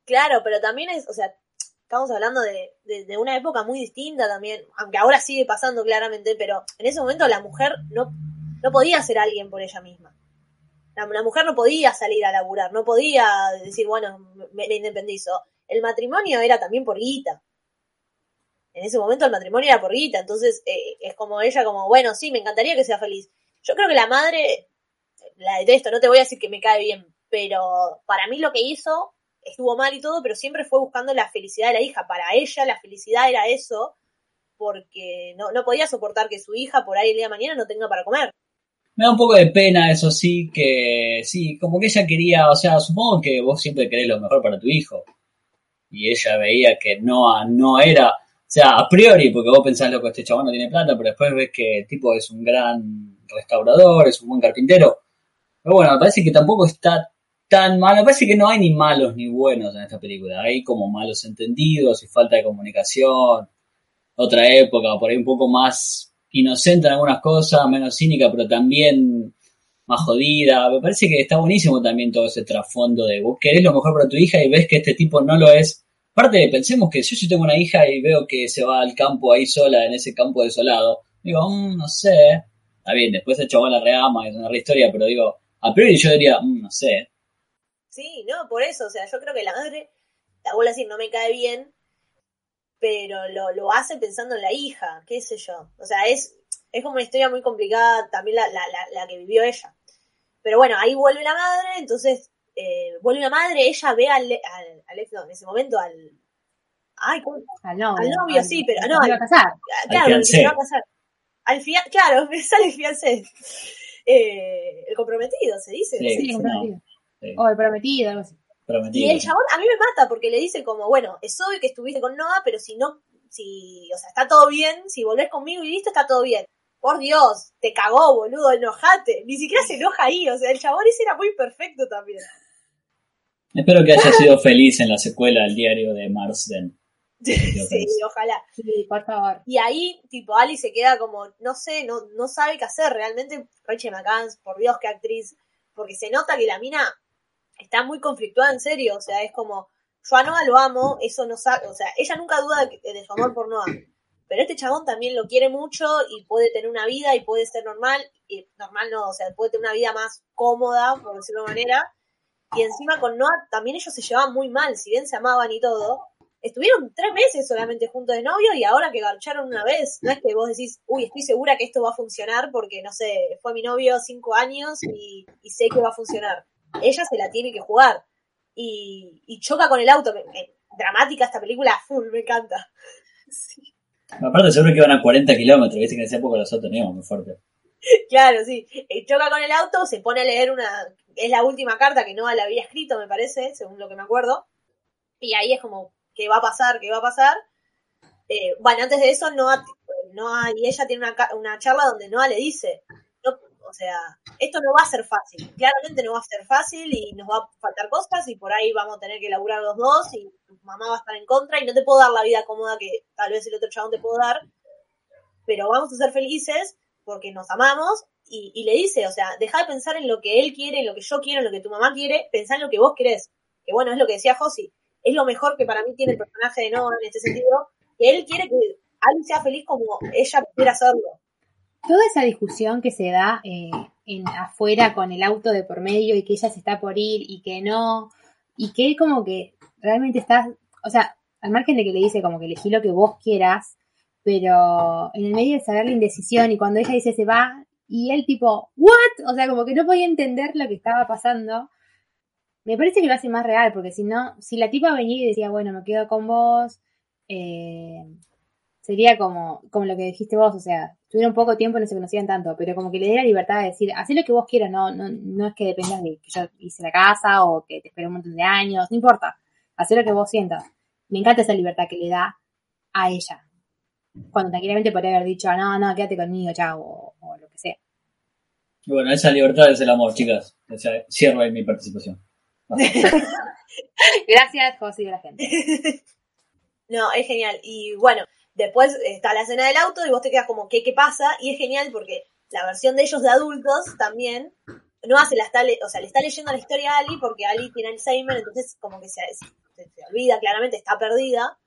Claro, pero también es, o sea, estamos hablando de, de- de una época muy distinta también, aunque ahora sigue pasando claramente, pero en ese momento la mujer no, no podía ser alguien por ella misma. La, mujer no podía salir a laburar, no podía decir, bueno, me, me independizo. El matrimonio era también por guita. En ese momento el matrimonio era por guita, entonces eh, es como ella, como, bueno, sí, me encantaría que sea feliz. Yo creo que la madre, la detesto, no te voy a decir que me cae bien, pero para mí lo que hizo estuvo mal y todo, pero siempre fue buscando la felicidad de la hija. Para ella la felicidad era eso, porque no, no podía soportar que su hija por ahí el día de mañana no tenga para comer. Me da un poco de pena, eso sí, que sí, como que ella quería, o sea, supongo que vos siempre querés lo mejor para tu hijo. Y ella veía que no, no era, o sea, a priori, porque vos pensás, loco, este chabón no tiene plata, pero después ves que el tipo es un gran restaurador, es un buen carpintero. Pero bueno, me parece que tampoco está tan mal, me parece que no hay ni malos ni buenos en esta película, hay como malos entendidos y falta de comunicación, otra época, por ahí un poco más inocente en algunas cosas, menos cínica, pero también más jodida. Me parece que está buenísimo también todo ese trasfondo de vos querés lo mejor para tu hija y ves que este tipo no lo es. Aparte, pensemos que si yo tengo una hija y veo que se va al campo ahí sola, en ese campo desolado, digo, "Mm, no sé. Está bien, después el chaval la reama, es una re historia, pero digo, a priori yo diría, "Mm, no sé. Sí, no, por eso, o sea, yo creo que la madre, la vuelvo a decir, no me cae bien, pero lo, lo hace pensando en la hija, qué sé yo. O sea, es, es como una historia muy complicada también la, la, la, la que vivió ella. Pero bueno, ahí vuelve la madre, entonces eh, vuelve la madre, ella ve al, al, al ex, no, en ese momento al... Ay, ¿cómo? Al novio. Al novio, sí, pero- no, iba a casar. claro, el se va a casar. Al fia claro, me sale fiancé. Eh, el comprometido, se dice. Sí, Sí, no, comprometido. sí, O el prometido, algo así. Prometido. Y el chabón a mí me mata porque le dice como, bueno, es obvio que estuviste con Noah, pero si no, si, o sea, está todo bien, si volvés conmigo y listo, está todo bien. Por Dios, te cagó, boludo, enojate. Ni siquiera se enoja ahí, o sea, el chabón ese era muy perfecto también. Espero que haya sido feliz en la secuela del diario de Marsden. sí, ojalá. Sí, por favor. Y ahí, tipo, Ali se queda como, no sé, no, no sabe qué hacer. Realmente, Rachel McCann, por Dios, qué actriz. Porque se nota que la mina está muy conflictuada en serio. O sea, es como, yo a Noah lo amo, eso no sabe. O sea, ella nunca duda de, de su amor por Noah. Pero este chabón también lo quiere mucho y puede tener una vida y puede ser normal. Y normal no, o sea, puede tener una vida más cómoda, por decirlo de manera. Y encima con Noah también ellos se llevaban muy mal, si bien se amaban y todo. Estuvieron tres meses solamente juntos de novio y ahora que garcharon una vez, no es que vos decís, uy, estoy segura que esto va a funcionar porque, no sé, fue mi novio cinco años y, y sé que va a funcionar. Ella se la tiene que jugar y, y choca con el auto. Me- me- dramática esta película, full, me encanta. Aparte seguro que iban a 40 kilómetros, viste que en esa época los autos no iban muy fuerte. Claro, sí. Eh, choca con el auto, se pone a leer una. Es la última carta que Noah le había escrito, me parece, según lo que me acuerdo. Y ahí es como, ¿qué va a pasar? ¿Qué va a pasar? Eh, bueno, antes de eso, Noah, Noah y ella tienen una, una charla donde Noah le dice: no, O sea, esto no va a ser fácil. Claramente no va a ser fácil y nos va a faltar cosas y por ahí vamos a tener que laburar los dos y tu mamá va a estar en contra y no te puedo dar la vida cómoda que tal vez el otro chabón te puedo dar. Pero vamos a ser felices porque nos amamos y, le dice, o sea, deja de pensar en lo que él quiere, en lo que yo quiero, en lo que tu mamá quiere, pensá en lo que vos querés. Que bueno, es lo que decía Josi, es lo mejor que para mí tiene el personaje de Noah en este sentido, que él quiere que Ali sea feliz como ella quiere hacerlo. Toda esa discusión que se da eh, afuera con el auto de por medio y que ella se está por ir y que no, y que él como que realmente está, o sea, al margen de que le dice como que elegí lo que vos quieras, pero en el medio de saber la indecisión y cuando ella dice se va y él tipo, ¿what? O sea, como que no podía entender lo que estaba pasando. Me parece que lo hace más real, porque si no, si la tipa venía y decía, bueno, me quedo con vos, eh, sería como, como lo que dijiste vos, o sea, tuvieron poco tiempo y no se conocían tanto, pero como que le dé la libertad de decir, haz lo que vos quieras, no, no, no es que dependas de que yo hice la casa o que te esperé un montón de años, no importa, haz lo que vos sientas. Me encanta esa libertad que le da a ella. Cuando tranquilamente podría haber dicho, no, no, quédate conmigo, chao, o, o lo que sea. Y bueno, esa libertad es el amor, chicas. O sea, cierro ahí mi participación. Gracias, José y a la gente. No, es genial. Y bueno, después está la escena del auto y vos te quedas como, ¿qué, qué pasa? Y es genial porque la versión de ellos de adultos también, no hace la está, o sea, le está leyendo la historia a Ali porque Ali tiene Alzheimer, entonces como que se, se- olvida, claramente está perdida.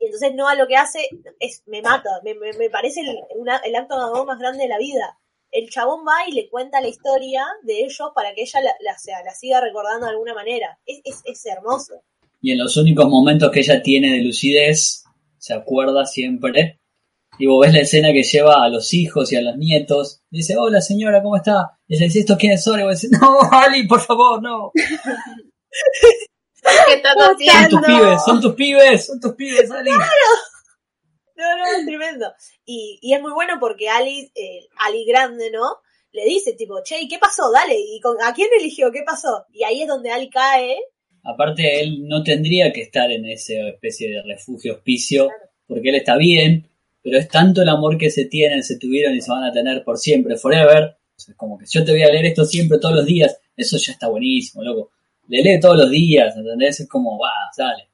Y entonces Noah lo que hace es, me mata, me, me- me parece el, el acto más grande de la vida. El chabón va y le cuenta la historia de ellos para que ella la, la- sea, la siga recordando de alguna manera. Es, es, es hermoso. Y en los únicos momentos que ella tiene de lucidez, se acuerda siempre. Y vos ves la escena que lleva a los hijos y a los nietos. Dice, hola señora, ¿cómo está? Y ella dice, ¿estos quiénes son? Y vos decís, no, Ali, por favor, no. ¿Qué Son tus pibes, son tus pibes, son tus pibes, Ali. No, no, es tremendo. Y, y es muy bueno porque Ali, eh, Ali grande, ¿no? Le dice tipo, che, ¿y qué pasó? Dale, ¿y con, a quién eligió? ¿Qué pasó? Y ahí es donde Ali cae. Aparte, él no tendría que estar en esa especie de refugio hospicio, porque él está bien, pero es tanto el amor que se tienen, se tuvieron y se van a tener por siempre, forever. Es como que yo te voy a leer esto siempre, todos los días. Eso ya está buenísimo, loco. Le lee todos los días, ¿entendés? Es como, va, sale.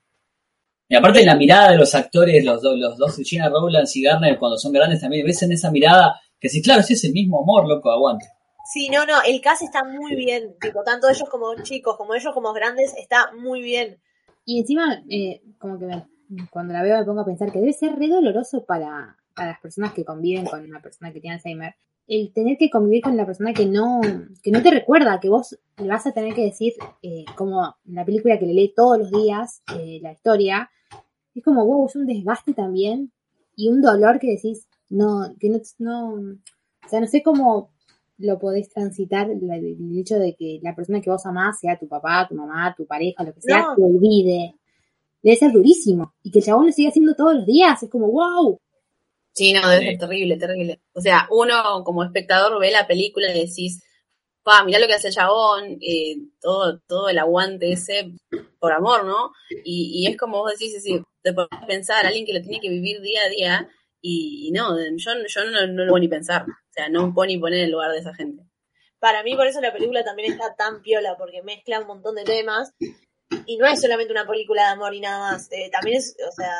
Y aparte la mirada de los actores, los, dos los dos, Gina Rowlands y Garner, cuando son grandes también, ves en esa mirada que sí, claro, sí es el mismo amor, loco, aguante. Sí, no, no, el cast está muy bien. Tipo, tanto ellos como chicos, como ellos como grandes, está muy bien. Y encima, eh, como que me- cuando la veo me pongo a pensar que debe ser re doloroso para, para las personas que conviven con una persona que tiene Alzheimer. El tener que convivir con la persona que no, que no te recuerda, que vos le vas a tener que decir, eh, como en la película que le lee todos los días eh, la historia, es como, wow, es un desgaste también y un dolor que decís, no, que no, no, o sea, no sé cómo lo podés transitar el hecho de que la persona que vos amás, sea tu papá, tu mamá, tu pareja, lo que sea, No. te olvide. Debe ser durísimo. Y que el chabón lo siga haciendo todos los días. Es como, wow. Sí, no, debe Sí. ser terrible, terrible. O sea, uno como espectador ve la película y decís, pa, mirá lo que hace el chabón, eh, todo, todo el aguante ese por amor, ¿no? Y, y es como vos decís, decir, te pones a pensar a alguien que lo tiene que vivir día a día y, y no, yo, yo no, no lo puedo ni pensar. O sea, no me puedo ni poner en el lugar de esa gente. Para mí, por eso la película también está tan piola, porque mezcla un montón de temas. Y no es solamente una película de amor y nada más. eh, también es, o sea,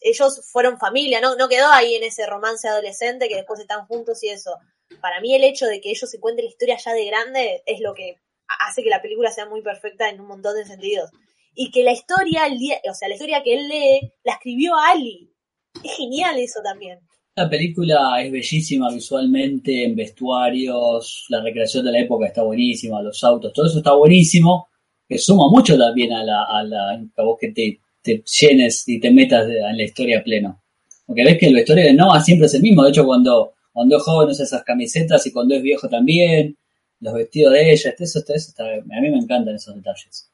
ellos fueron familia, ¿no? No quedó ahí en ese romance adolescente que después están juntos y eso. Para mí, el hecho de que ellos se cuenten la historia ya de grande es lo que hace que la película sea muy perfecta en un montón de sentidos. Y que la historia, el día, o sea, la historia que él lee, la escribió Ali. Es genial eso también. La película es bellísima visualmente, en vestuarios, la recreación de la época está buenísima, los autos, todo eso está buenísimo, que suma mucho también a la, a la vos que te, llenes y te metas en la historia pleno. Porque ves que el vestuario de Noah siempre es el mismo, de hecho cuando, cuando es joven usa esas camisetas y cuando es viejo también, los vestidos de ella, eso, eso está, a mí me encantan esos detalles.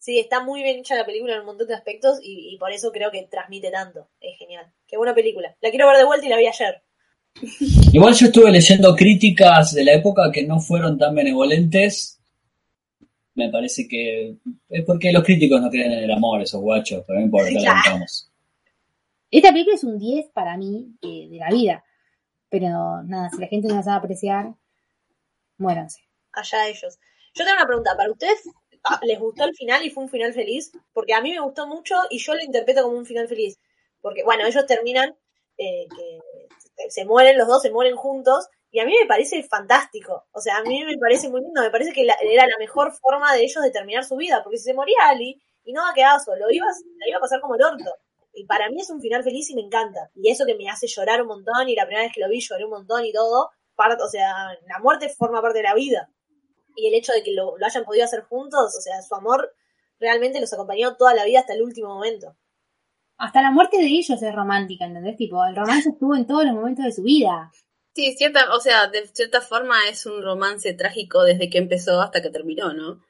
Sí, está muy bien hecha la película en un montón de aspectos y, y por eso creo que transmite tanto. Es genial. Qué buena película. La quiero ver de vuelta y la vi ayer. Igual yo estuve leyendo críticas de la época que no fueron tan benevolentes. Me parece que es porque los críticos no creen en el amor, esos guachos, pero no importa, lo Claro. bancamos. Esta película es un 10 para mí eh, de la vida. Pero nada, si la gente no la sabe apreciar, muéranse. allá ellos. Yo tengo una pregunta, ¿para ustedes les gustó el final y fue un final feliz? Porque a mí me gustó mucho y yo lo interpreto como un final feliz. Porque, bueno, ellos terminan, eh, que se mueren los dos, se mueren juntos, y a mí me parece fantástico. O sea, a mí me parece muy lindo, me parece que la- era la mejor forma de ellos de terminar su vida, porque si se moría Ali y no quedaba solo, iba, iba a pasar como el orto. Y para mí es un final feliz y me encanta. Y eso que me hace llorar un montón, y la primera vez que lo vi lloré un montón y todo, o sea, la muerte forma parte de la vida y el hecho de que lo, lo hayan podido hacer juntos, o sea, su amor realmente los acompañó toda la vida hasta el último momento. Hasta la muerte de ellos es romántica, ¿entendés? Tipo, el romance estuvo en todos los momentos de su vida. Sí, cierta, o sea, de cierta forma es un romance trágico desde que empezó hasta que terminó, ¿no?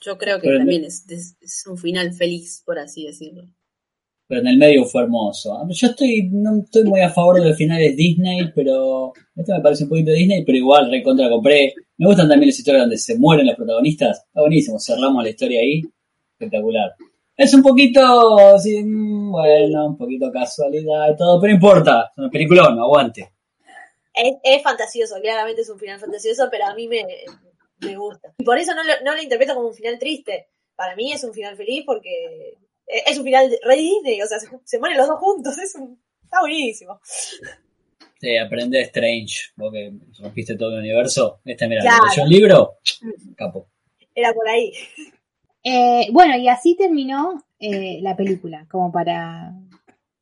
Yo creo que Pero también es, es- es un final feliz, por así decirlo. Pero en el medio fue hermoso. Yo estoy, no estoy muy a favor de los finales Disney, pero esto me parece un poquito Disney, pero igual recontra compré. Me gustan también las historias donde se mueren los protagonistas. Está buenísimo, cerramos la historia ahí. Espectacular. Es un poquito, sí, mm, bueno, un poquito casualidad y todo, pero importa. Es una película, no aguante. Es, es fantasioso, claramente es un final fantasioso, pero a mí me, me gusta. Y por eso no no lo interpreto como un final triste. Para mí es un final feliz porque es es un final de- re Disney, o sea, se, se mueren los dos juntos, es un, está buenísimo. Sí, aprende Strange, vos que rompiste todo el universo. Este, mira, Claro. leyó el libro, capo. Era por ahí. Eh, bueno, y así terminó eh, la película, como para...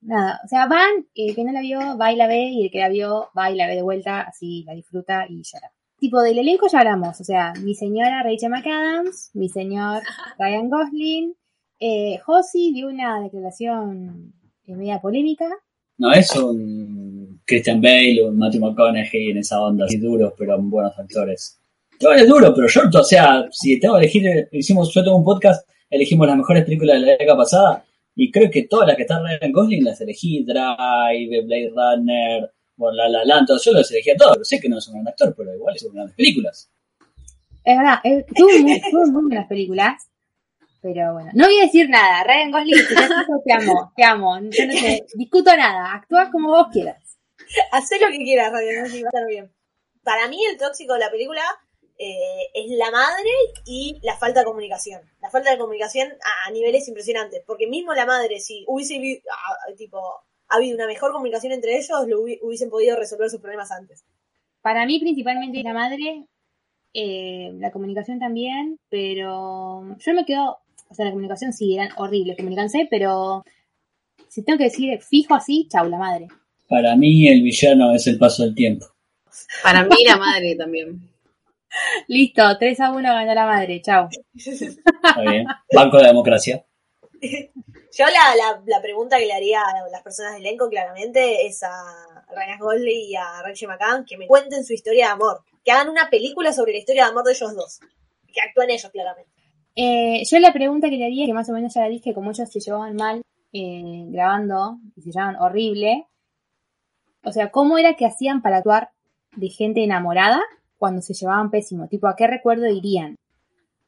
Nada, o sea, van, el que no la vio, va y la ve, y el que la vio, va y la ve de vuelta, así la disfruta y ya era. Tipo, del elenco ya hablamos, o sea, mi señora Rachel McAdams, mi señor Ryan Gosling, eh, Josie dio una declaración eh, media polémica, No es un Christian Bale, un Matthew McConaughey en esa onda, así duros, pero buenos actores. Igual es duro, pero yo, o sea, si tengo que elegir, hicimos, yo tengo un podcast, elegimos las mejores películas de la década pasada, y creo que todas las que están Ryan Gosling las elegí, Drive, Blade Runner, bueno, La La Land, todo, yo los elegí a todos, pero sé que no es un gran actor, pero igual son grandes películas. Es verdad, tuvo muy, tuvo muy buenas películas. Pero bueno, no voy a decir nada. Ryan Gosling, si te amo, te amo. Yo no te discuto nada. Actúas como vos quieras. Hacé lo que quieras, Radio Nazi, va a estar bien. Para mí, el tóxico de la película eh, es la madre y la falta de comunicación. La falta de comunicación a, a niveles impresionantes. Porque mismo la madre, si hubiese ah, tipo, ha habido una mejor comunicación entre ellos, lo hubi- hubiesen podido resolver sus problemas antes. Para mí, principalmente la madre, eh, la comunicación también, pero yo me quedo, o sea, la comunicación sí, eran horribles, comunicanse, pero si tengo que decir fijo así, chau, la madre. Para mí el villano es el paso del tiempo. Para mí la madre también. Listo, 3 a 1 ganó la madre, chau. Está bien. Banco de la democracia. Yo la, la, la pregunta que le haría a las personas del elenco claramente es a Ryan Gosling y a Rachel McAdams que me cuenten su historia de amor. Que hagan una película sobre la historia de amor de ellos dos. Que actúen ellos claramente. Eh, yo la pregunta que le haría, que más o menos ya la dije, como ellos se llevaban mal eh, grabando y se llevaban horrible, o sea, ¿cómo era que hacían para actuar de gente enamorada cuando se llevaban pésimo? Tipo, ¿a qué recuerdo irían?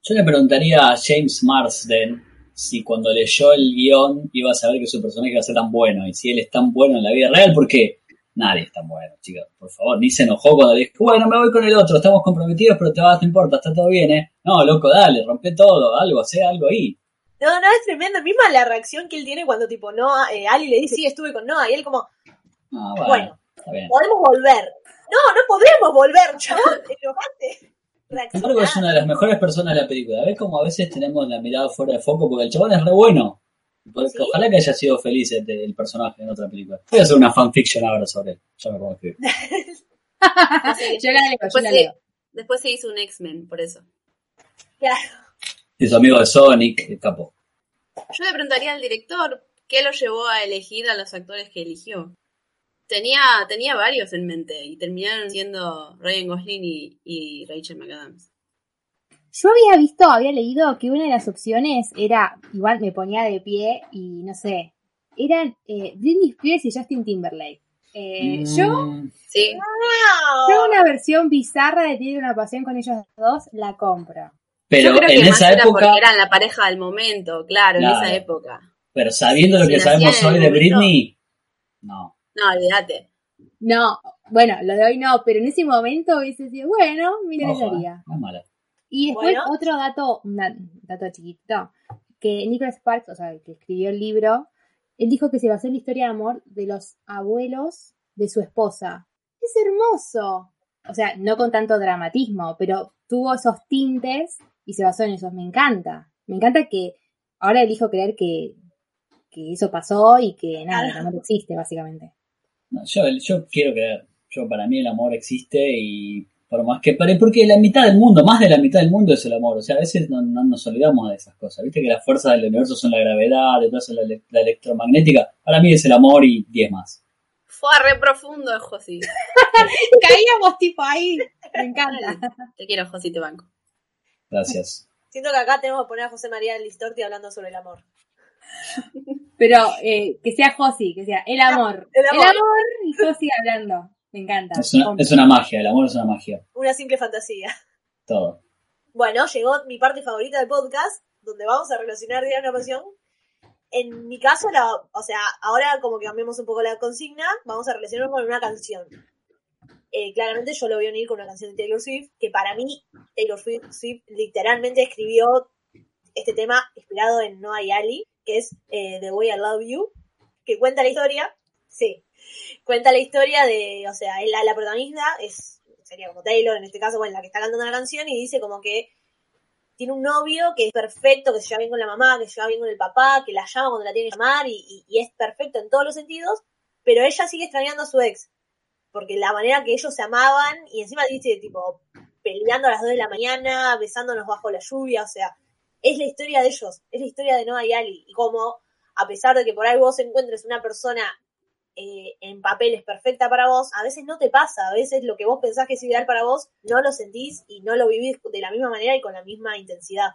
Yo le preguntaría a James Marsden si cuando leyó el guion iba a saber que su personaje iba a ser tan bueno y si él es tan bueno en la vida real, porque nadie es tan bueno, chicos, por favor, ni se enojó cuando le dijo, bueno, me voy con el otro, estamos comprometidos, pero te vas, no importa, está todo bien, ¿eh? No, loco, dale, rompe todo, algo, hace algo ahí. No, no, es tremendo. Misma la reacción que él tiene cuando tipo Noah, eh, Ali le dice, sí, estuve con Noah. Y él como, Ah, bueno, podemos volver. No, no podemos volver, chabón. Te enojaste. Sin embargo, es una de las mejores personas de la película. ¿Ves cómo a veces tenemos la mirada fuera de foco? Porque el chabón es re bueno. Porque ¿Sí? Ojalá que haya sido feliz el, el personaje en otra película. Voy a hacer una fanfiction ahora sobre él. Ya me pongo a escribir. yo la leo, yo Después la se, leo. después se hizo un X-Men, por eso. Claro. Y su amigo de Sonic, el capo. Yo le preguntaría al director qué lo llevó a elegir a los actores que eligió. Tenía, tenía varios en mente y terminaron siendo Ryan Gosling y, y Rachel McAdams. Yo había visto, había leído que una de las opciones era, igual me ponía de pie y no sé, eran eh, Britney Spears y Justin Timberlake. Eh, Yo, Mm, Sí. yo una versión bizarra de Tiene una pasión con ellos dos la compro. Pero Yo creo en que más esa era época, porque eran la pareja del momento, claro, en esa época. pero sabiendo lo Si que sabemos hoy de Britney, no. No, olvídate. No, bueno, lo de hoy no, pero en ese momento hubiese sido, bueno, me interesaría. eh, no es mala. Y después Bueno. otro dato, un da- dato chiquito, que Nicholas Sparks, o sea, el que escribió el libro, él dijo que se basó en la historia de amor de los abuelos de su esposa. Es hermoso. O sea, no con tanto dramatismo, pero tuvo esos tintes y se basó en esos. Me encanta. Me encanta que ahora elijo creer que, que eso pasó y que nada, el amor existe, básicamente. No, yo, yo quiero creer. Yo, para mí el amor existe y por más que pare, porque la mitad del mundo, más de la mitad del mundo es el amor. O sea, a veces no, no nos olvidamos de esas cosas. Viste que las fuerzas del universo son la gravedad, detrás la, la electromagnética. Para mí es el amor y 10 más. Fue re profundo, Josi. Caíamos tipo ahí. Me encanta. Te quiero, Josi, te banco. Gracias. Siento que acá tenemos que poner a José María Listorti hablando sobre el amor. Pero eh, que sea Josi, que sea el amor. El El amor. amor, y Josi hablando. Me encanta. Es una, es una magia, el amor es una magia. Una simple fantasía. Todo. Bueno, llegó mi parte favorita del podcast, donde vamos a relacionar Día de una Pasión. En mi caso, la, o sea, ahora como que cambiamos un poco la consigna, vamos a relacionarlo con una canción. Eh, claramente yo lo voy a unir con una canción de Taylor Swift, que para mí Taylor Swift, Swift literalmente escribió este tema inspirado en Noah y Ali, que es eh, The Way I Love You, que cuenta la historia, sí, cuenta la historia de, o sea, la, la protagonista es, sería como Taylor en este caso, bueno, la que está cantando la canción y dice como que tiene un novio que es perfecto, que se lleva bien con la mamá, que se lleva bien con el papá, que la llama cuando la tiene que llamar y es perfecto en todos los sentidos, pero ella sigue extrañando a su ex, porque la manera que ellos se amaban y encima dice tipo peleando a las 2 de la mañana, besándonos bajo la lluvia, o sea, es la historia de ellos, es la historia de Noah y Ali, y como a pesar de que por ahí vos encuentres una persona eh, en papeles perfecta para vos, a veces no te pasa, a veces lo que vos pensás que es ideal para vos, no lo sentís y no lo vivís de la misma manera y con la misma intensidad.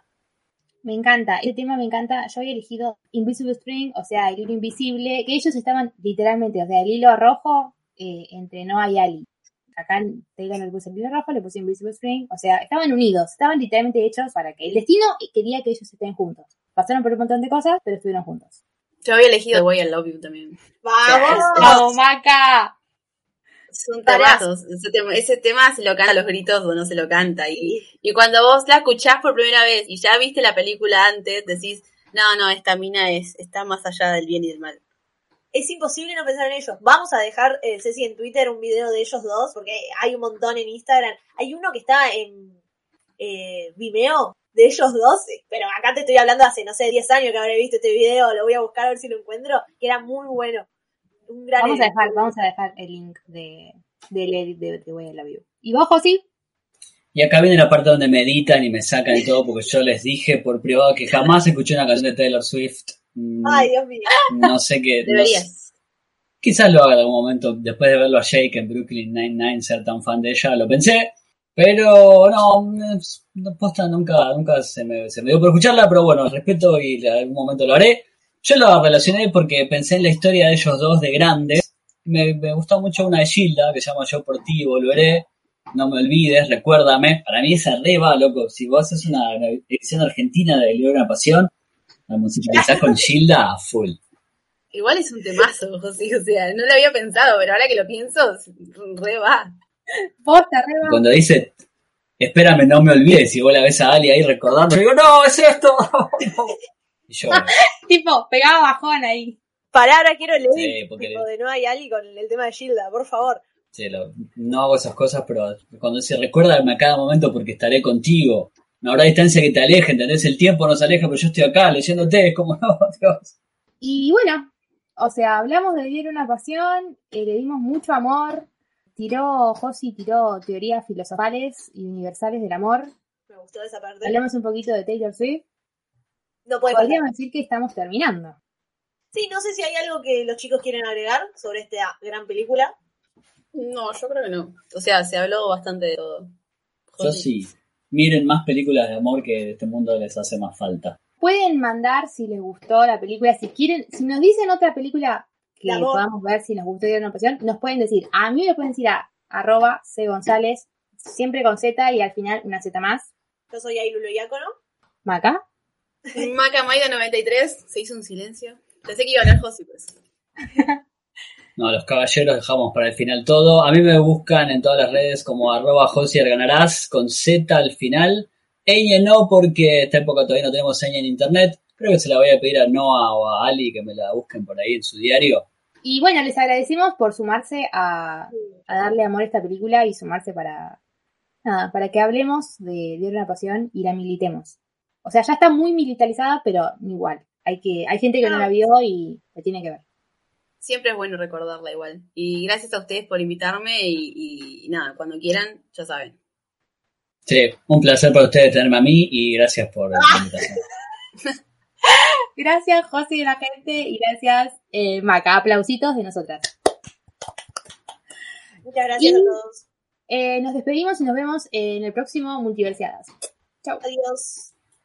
Me encanta. Este tema me encanta. Yo había elegido Invisible String, o sea, el hilo invisible, que ellos estaban literalmente, o sea, el hilo rojo eh, entre Noah y Ali. Acá Taylor no le puse el hilo rojo, le puse Invisible String, o sea, estaban unidos, estaban literalmente hechos para que el destino quería que ellos estén juntos. Pasaron por un montón de cosas, pero estuvieron juntos. Yo había elegido The Way I Love You también. ¡Vamos! ¡Vamos, Maca! Son. Ese tema, ese tema se lo canta a los gritos o no se lo canta. Y, y cuando vos la escuchás por primera vez y ya viste la película antes, decís, no, no, esta mina es, está más allá del bien y del mal. Es imposible no pensar en ellos. Vamos a dejar, eh, Ceci, en Twitter un video de ellos dos, porque hay un montón en Instagram. Hay uno que está en eh, Vimeo de ellos dos, pero acá te estoy hablando hace, no sé, 10 años que habré visto este video, lo voy a buscar a ver si lo encuentro, que era muy bueno. Un gran Vamos a dejar, vamos a dejar el link de, del edit de Love You. ¿Y vos, Josi? Y acá viene la parte donde me editan y me sacan y todo, porque yo les dije por privado que jamás escuché una canción de Taylor Swift. Mm, Ay, Dios mío. No sé qué. no sé- Deberías. quizás lo haga en algún momento, después de verlo a Jake en Brooklyn Nine-Nine, ser tan fan de ella, lo pensé. Pero no, posta nunca, nunca se me, se me dio por escucharla, pero bueno, respeto y en algún momento lo haré. Yo lo relacioné porque pensé en la historia de ellos dos de grandes. Me, me gustó mucho una de Gilda que se llama Yo por ti volveré. No me olvides, recuérdame. Para mí esa re va, loco. Si vos haces una, una edición argentina de Libro de una Pasión, la musicalizás con Gilda a full. Igual es un temazo, José, o sea, no lo había pensado, pero ahora que lo pienso, re va. Posta, re va. Cuando dice, espérame, no me olvides, y vos la ves a Ali ahí recordando, yo digo, no, es esto. y yo, Tipo, pegaba bajón ahí. Pará, ahora quiero leer Sí, porque- tipo, de Noah y Ali con el tema de Gilda, por favor. sí, lo- no hago esas cosas, pero cuando dice, recuérdame a cada momento porque estaré contigo. No habrá distancia que te aleje, ¿entendés? El tiempo nos aleja, pero yo estoy acá leyéndote, es como, no, Dios. Y bueno, o sea, hablamos de vivir una pasión, eh, le dimos mucho amor, tiró, Josi tiró teorías filosofales y universales del amor, Me gustó esa parte. hablamos un poquito de Taylor Swift, No puede podríamos decir que estamos terminando. Sí, no sé si hay algo que los chicos quieren agregar sobre esta gran película. No, yo creo que no. O sea, se habló bastante de todo. Yo sí. Miren más películas de amor que este mundo les hace más falta. Pueden mandar si les gustó la película, si quieren, si nos dicen otra película que podamos ver si nos gustó de una pasión, nos pueden decir, a mí me pueden decir a arroba C González, siempre con Z y al final una Z más, Yo soy Ailulo Iácono. Maca. Maca Maida 93, se hizo un silencio. Pensé que iba a hablar Josi, pues. No, los caballeros dejamos para el final todo. A mí me buscan en todas las redes como arroba Josier Ganarás con Z al final. Eñe no, porque esta época todavía no tenemos seña en internet. Creo que se la voy a pedir a Noah o a Ali que me la busquen por ahí en su diario. Y bueno, les agradecemos por sumarse a, a darle amor a esta película y sumarse para, nada, para que hablemos de de una pasión y la militemos. O sea, ya está muy militarizada, pero igual. Hay que, hay gente que no la vio y la tiene que ver. Siempre es bueno recordarla igual. Y gracias a ustedes por invitarme y, y nada, cuando quieran, ya saben. Sí, un placer para ustedes tenerme a mí y gracias por la invitación. Gracias, José y la gente, y gracias, eh, Maca. Aplausitos de nosotras. Muchas gracias Y- a todos. Eh, nos despedimos y nos vemos en el próximo Multiversiadas. Chao. Adiós.